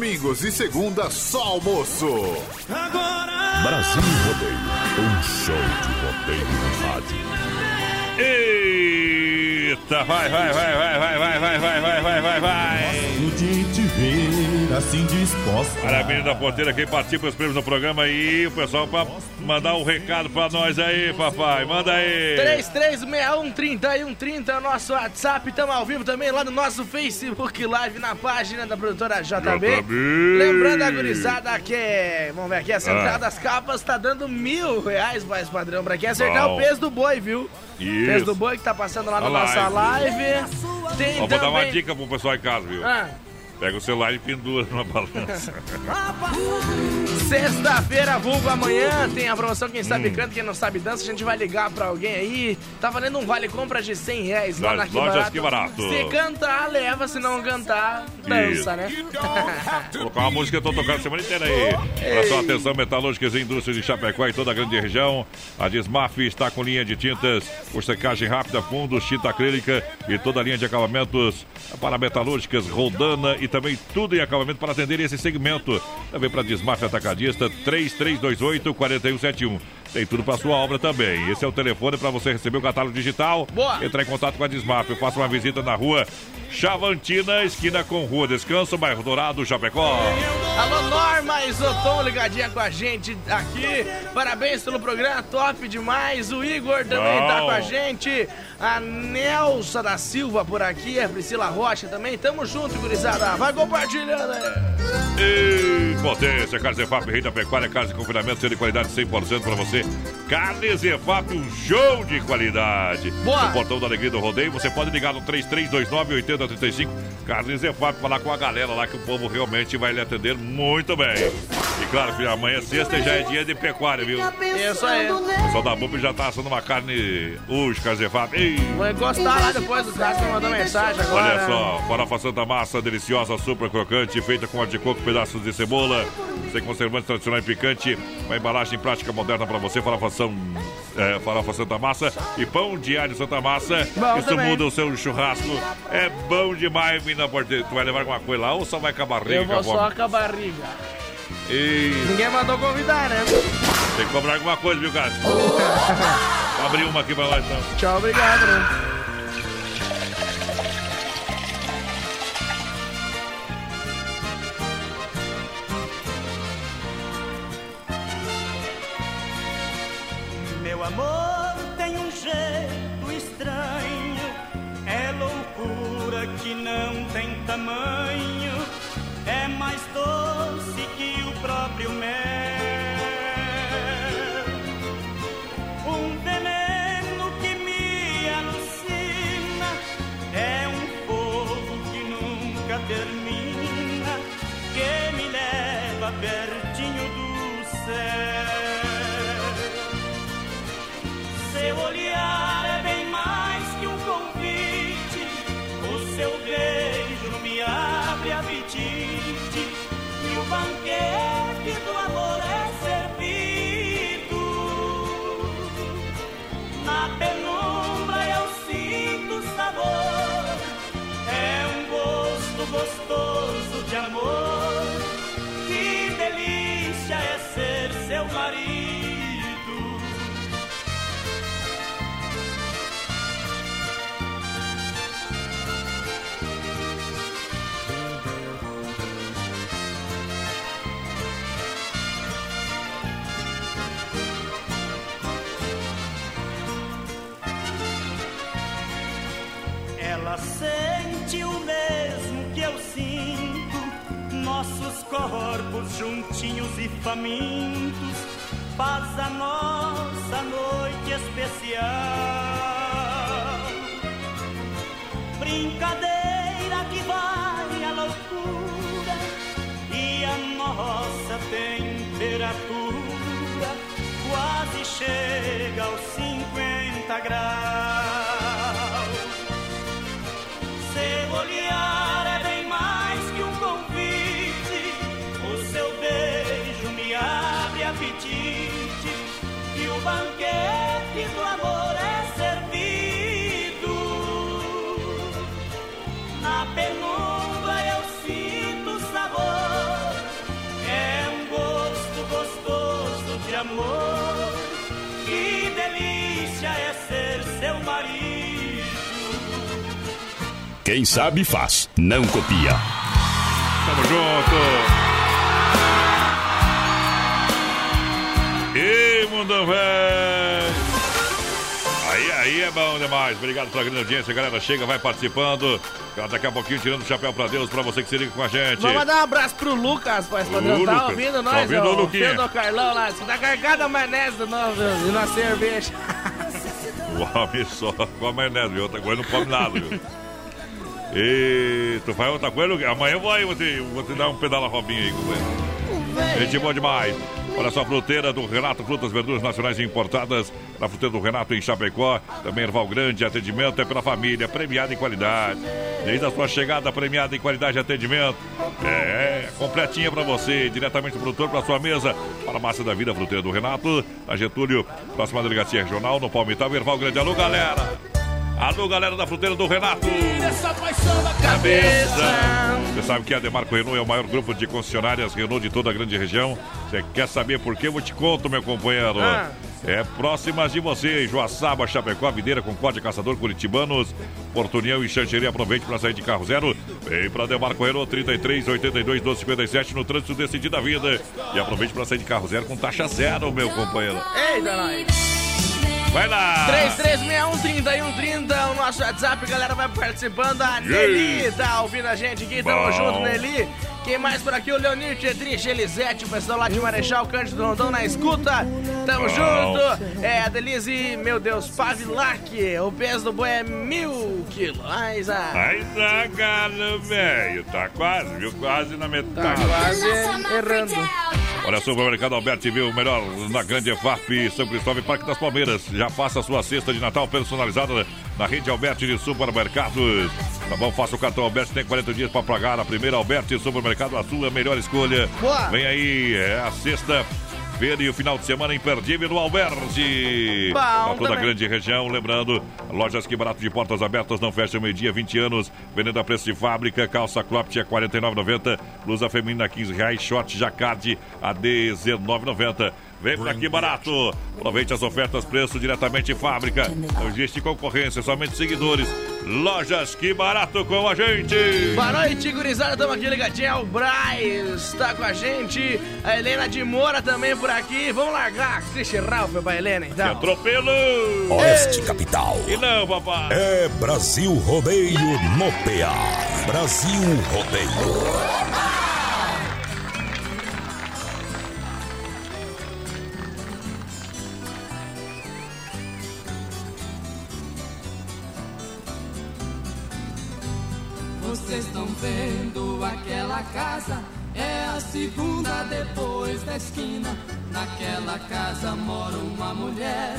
Domingos e segunda só almoço. Brasil Rodeio, um show de rodeio no rádio. Eita, vai, vai, vai, vai, vai, vai, vai, vai, vai, vai, vai, vai. de te ver assim disposta. Parabéns da porteira, quem participa dos prêmios do programa aí, o pessoal pra mandar um recado pra nós aí, papai. Manda aí. 33613130 é o nosso WhatsApp. Estamos ao vivo também lá no nosso Facebook Live, na página da produtora JB. JB. Lembrando a gurizada que, vamos ver aqui, a central Ah. das capas tá dando mil reais, mais padrão, pra quem acertar Bom. o peso do boi, viu? Isso. Peso do boi que tá passando lá na A nossa live. live. Tem Ó, vou dar uma também... dica pro pessoal em casa, viu? Ah. Pega o celular e pendura numa balança. [laughs] Sexta-feira, vulgo amanhã, tem a promoção Quem Sabe Hum. Canta, Quem Não Sabe Dança. A gente vai ligar pra alguém aí. Tá valendo um vale compra de 100 reais lá na lojas. Que Barato. Se cantar, leva. Se não cantar, dança, Isso. né? Colocar uma música que eu tô tocando a semana inteira aí. Olha só, atenção, metalúrgicas e indústrias de Chapecó e toda a grande região. A Desmaf está com linha de tintas, por secagem rápida, fundos, tinta acrílica e toda a linha de acabamentos para metalúrgicas, Roldana e também tudo em acabamento para atender esse segmento. Também para Desmaf Atacadista, 3328-4171. Tem tudo para sua obra também. Esse é o telefone para você receber o catálogo digital. Boa. Entrar em contato com a Desmaf. Faça uma visita na rua Chavantina, esquina com Rua Descanso, bairro Dourado, Chapecó. Alô, Norma Isotom ligadinha com a gente aqui. Parabéns pelo programa, top demais. O Igor também Bom. tá com a gente. A Nelsa da Silva por aqui, a Priscila Rocha também. Tamo junto, gurizada. Vai compartilhando aí. E potência, Carnes EFAP, rei da pecuária, carne de confinamento, sendo de qualidade 100% para você. Carnes EFAP, um show de qualidade. Boa. No portão da Alegria do Rodeio, você pode ligar no 3329-8035. Carnes EFAP, falar com a galera lá que o povo realmente vai lhe atender muito bem. E claro, filho, amanhã é sexta e já é dia de pecuária, viu? Isso aí. O pessoal da BUP já tá assando uma carne hoje. Ei, Vou encostar lá depois do Cássio me mandou mensagem agora. Olha só, farofa Santa Massa, deliciosa, super crocante, feita com ar de coco, pedaços de cebola, sem conservantes tradicional e picante, uma embalagem prática moderna para você, farofa, São, é, farofa Santa Massa e pão de alho Santa Massa. Bom Isso também. muda o seu churrasco. É bom demais, menina porteira. Tu vai levar alguma coisa lá ou só vai com a barriga? Eu vou só com a barriga. E Ninguém mandou convidar, né? tem que cobrar alguma coisa, viu, cara? [laughs] Abrir uma aqui pra nós, então. Tchau, obrigado, né? Meu amor tem um jeito estranho, é loucura que não tem tamanho, é mais doce todos. Corpos juntinhos e famintos, faz a nossa noite especial. Brincadeira que vai à loucura, temperatura quase chega aos 50 graus. Seu olhar amor. Que delícia é ser seu marido. Quem sabe faz, não copia. Tamo junto. E mundo velho. Aí, é bom demais. Obrigado pela grande audiência, galera. Chega, vai participando. Daqui a pouquinho, tirando o chapéu pra Deus, pra você que se liga com a gente. Vamos mandar um abraço pro Lucas. Ô, Tá Lucas. ouvindo Tá nós, ouvindo, ó, ô, Luquinha? do Carlão lá. Você tá carregado a maionese do novo e na cerveja. [laughs] O homem só come maionese, viu? Outra coisa não come nada, viu? E tu faz outra coisa, Luquinha? amanhã eu vou aí, vou te, vou te dar um pedala robinho aí, companheiro. Gente boa demais. Olha só, a fruteira do Renato, frutas, verduras nacionais importadas. Na fruteira do Renato em Chapecó. Também Erval Grande, atendimento é pela família, premiada em qualidade. Desde a sua chegada, premiada em qualidade e atendimento. É, completinha pra você, diretamente do produtor pra sua mesa. Farmácia da Vida, fruteira do Renato. Na Getúlio, próxima delegacia regional, no Palmital, Erval Grande. Alô, galera! Alô, galera da fruteira do Renato! Essa paixão da cabeça. Você sabe que a Demarco Renault é o maior grupo de concessionárias Renault de toda a grande região. Você quer saber por quê? Eu vou te conto, meu companheiro. Ah. É próximas de você, Joaçaba, Chapecó, Videira, Concórdia, Caçador, Curitibanos, Portunião e Xanxerê. Aproveite para sair de carro zero. Vem para Demarco Renault 33 82 12 57 no trânsito decidido da vida. E aproveite para sair de carro zero com taxa zero, meu companheiro. Eita, nós. Vai lá! 3361-3130, o nosso WhatsApp, galera vai participando. A. Nelly tá ouvindo a gente aqui, tamo Bom. junto, Nelly. Quem mais por aqui? O Leonir Tietrich, Elisete, o pessoal lá de Marechal Cândido Rondão na escuta. Tamo Bom. junto. É, a Denise, meu Deus, Pavilac, o peso do boi é mil quilos. Ai, Zá. Velho. Tá quase, viu? Quase na metade. Tá quase errando. Olha, Supermercado Alberti viu o melhor na grande EFAP São Cristóvão e Parque das Palmeiras. Já faça a sua cesta de Natal personalizada na rede Alberti de supermercados. Tá bom? Faça o cartão Alberti, tem 40 dias para pagar. A primeira Alberti Supermercado, a sua melhor escolha. Boa. Vem aí, é a sexta. Feira e o final de semana imperdível no Alberti. Pra toda a grande região. Lembrando, lojas que barato de portas abertas não fecham meio-dia, 20 anos. Vendendo a preço de fábrica. Calça cropped a R$ 49,90. Blusa feminina a 15 reais. Short jacquard a R$ 19,90. Vem por aqui barato. Aproveite as ofertas, preço diretamente de fábrica. Não existe concorrência, somente seguidores. Lojas que barato com a gente. Boa noite, gurizada. Estamos aqui ligadinho. O Braz tá com a gente. A Helena de Moura também por aqui. Vamos largar a Cristian Ralph pra Helena, Que então. atropelo! Oeste Capital. E não, papai. É Brasil Rodeio no PA. Brasil Rodeio. Vocês estão vendo aquela casa? É a segunda depois da esquina. Naquela casa mora uma mulher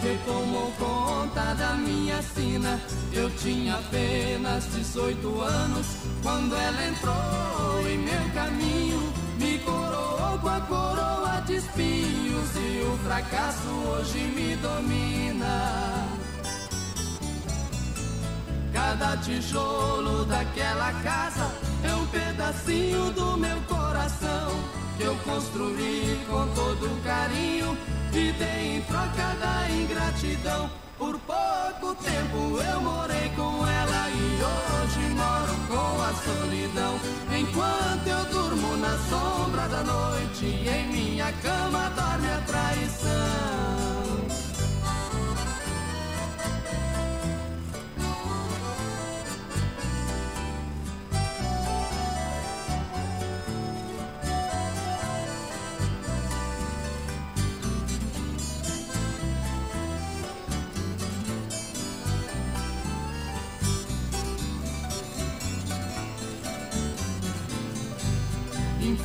que tomou conta da minha sina. Eu tinha apenas 18 anos quando ela entrou em meu caminho. Me coroou com a coroa de espinhos e o fracasso hoje me domina. Cada tijolo daquela casa é um pedacinho do meu coração que eu construí com todo carinho e dei em troca da ingratidão. Por pouco tempo eu morei com ela e hoje moro com a solidão. Enquanto eu durmo na sombra da noite, em minha cama dorme a traição.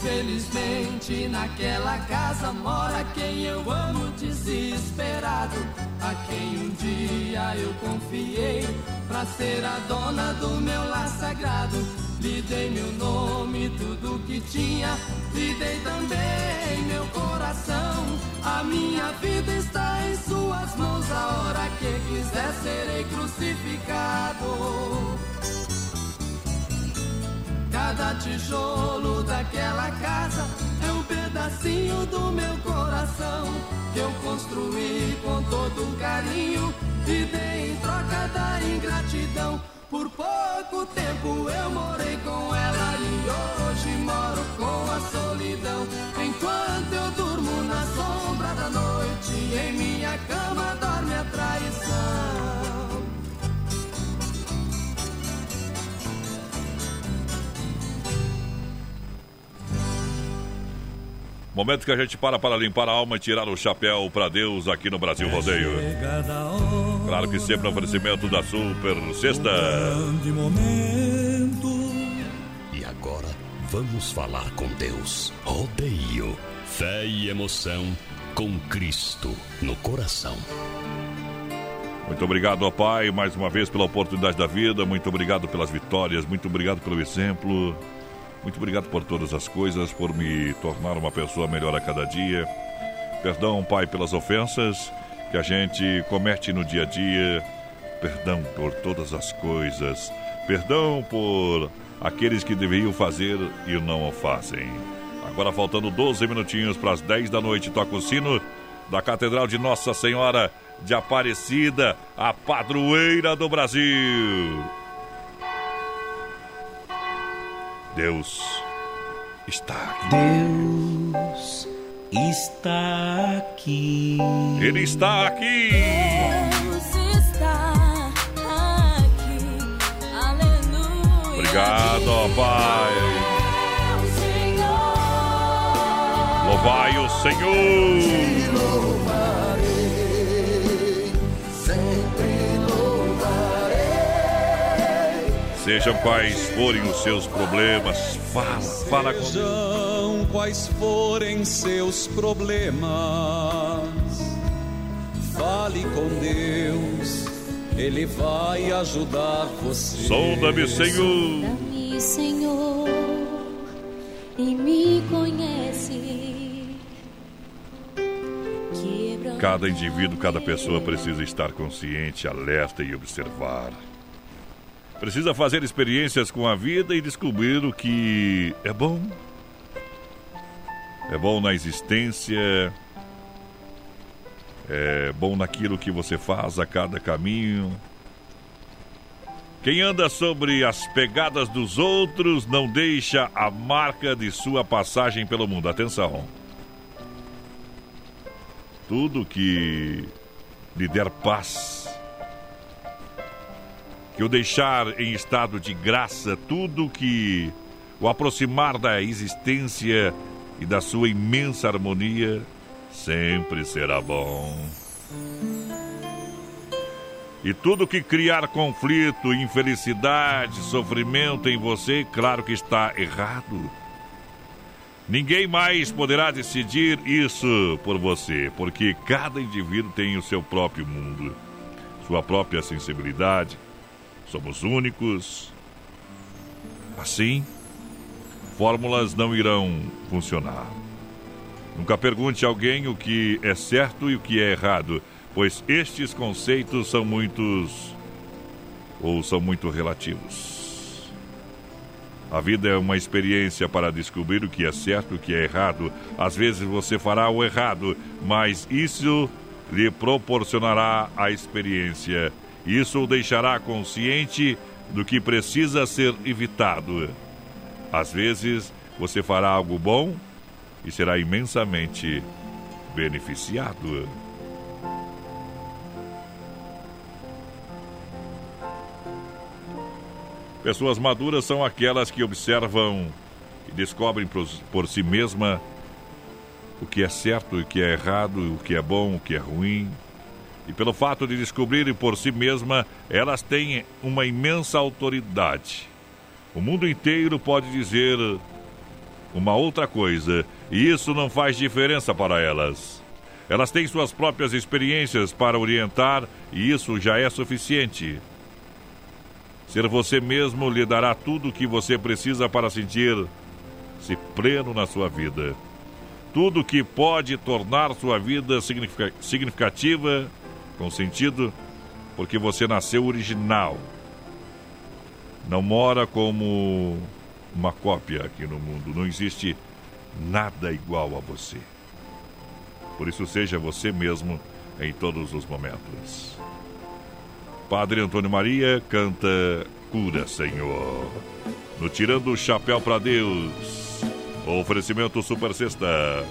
Infelizmente naquela casa mora quem eu amo desesperado, a quem um dia eu confiei pra ser a dona do meu lar sagrado. Lhe dei meu nome, tudo que tinha, lhe dei também meu coração. A minha vida está em suas mãos, a hora que quiser serei crucificado. Cada tijolo daquela casa é um pedacinho do meu coração que eu construí com todo carinho e dei em troca da ingratidão. Por pouco tempo eu morei com ela e hoje moro com a solidão. Enquanto eu durmo na sombra da noite, em minha cama dorme a Momento que a gente para para limpar a alma e tirar o chapéu para Deus aqui no Brasil Rodeio. Claro que sempre no oferecimento da Super Sexta. E agora vamos falar com Deus. Rodeio, fé e emoção com Cristo no coração. Muito obrigado, ó Pai, mais uma vez pela oportunidade da vida. Muito obrigado pelas vitórias. Muito obrigado pelo exemplo. Muito obrigado por todas as coisas, por me tornar uma pessoa melhor a cada dia. Perdão, Pai, pelas ofensas que a gente comete no dia a dia. Perdão por todas as coisas. Perdão por aqueles que deveriam fazer e não o fazem. Agora faltando 12 minutinhos para as 10 da noite, toca o sino da Catedral de Nossa Senhora de Aparecida, a padroeira do Brasil. Deus está aqui. Deus está aqui. Ele está aqui. Deus está aqui. Aleluia. Obrigado, ó Pai. Louvai o Senhor. Sejam quais forem os seus problemas, fala, fala com Sejam quais forem seus problemas, fale com Deus, Ele vai ajudar você. Sonda-me, Senhor. Sonda-me, Senhor, e me conhece. Quebra Cada indivíduo, cada pessoa precisa estar consciente, alerta e observar. Precisa fazer experiências com a vida e descobrir o que é bom. É bom na existência. É bom naquilo que você faz a cada caminho. Quem anda sobre as pegadas dos outros não deixa a marca de sua passagem pelo mundo. Atenção. Tudo que lhe der paz que o deixar em estado de graça, tudo que o aproximar da existência e da sua imensa harmonia, sempre será bom. E tudo que criar conflito, infelicidade, sofrimento em você, claro que está errado. Ninguém mais poderá decidir isso por você, porque cada indivíduo tem o seu próprio mundo, sua própria sensibilidade, Somos únicos. Assim, fórmulas não irão funcionar. Nunca pergunte a alguém o que é certo e o que é errado, pois estes conceitos são muitos ou são muito relativos. A vida é uma experiência para descobrir o que é certo e o que é errado. Às vezes você fará o errado, mas isso lhe proporcionará a experiência isso o deixará consciente do que precisa ser evitado. Às vezes, você fará algo bom e será imensamente beneficiado. Pessoas maduras são aquelas que observam e descobrem por, si mesma o que é certo e o que é errado, o que é bom, o que é ruim. E pelo fato de descobrirem por si mesma, elas têm uma imensa autoridade. O mundo inteiro pode dizer uma outra coisa, e isso não faz diferença para elas. Elas têm suas próprias experiências para orientar e isso já é suficiente. Ser você mesmo lhe dará tudo o que você precisa para sentir-se pleno na sua vida. Tudo que pode tornar sua vida significativa, com sentido, porque você nasceu original. Não mora como uma cópia aqui no mundo. Não existe nada igual a você. Por isso, seja você mesmo em todos os momentos. Padre Antônio Maria canta Cura, Senhor. No Tirando o Chapéu para Deus. Oferecimento Super Sexta.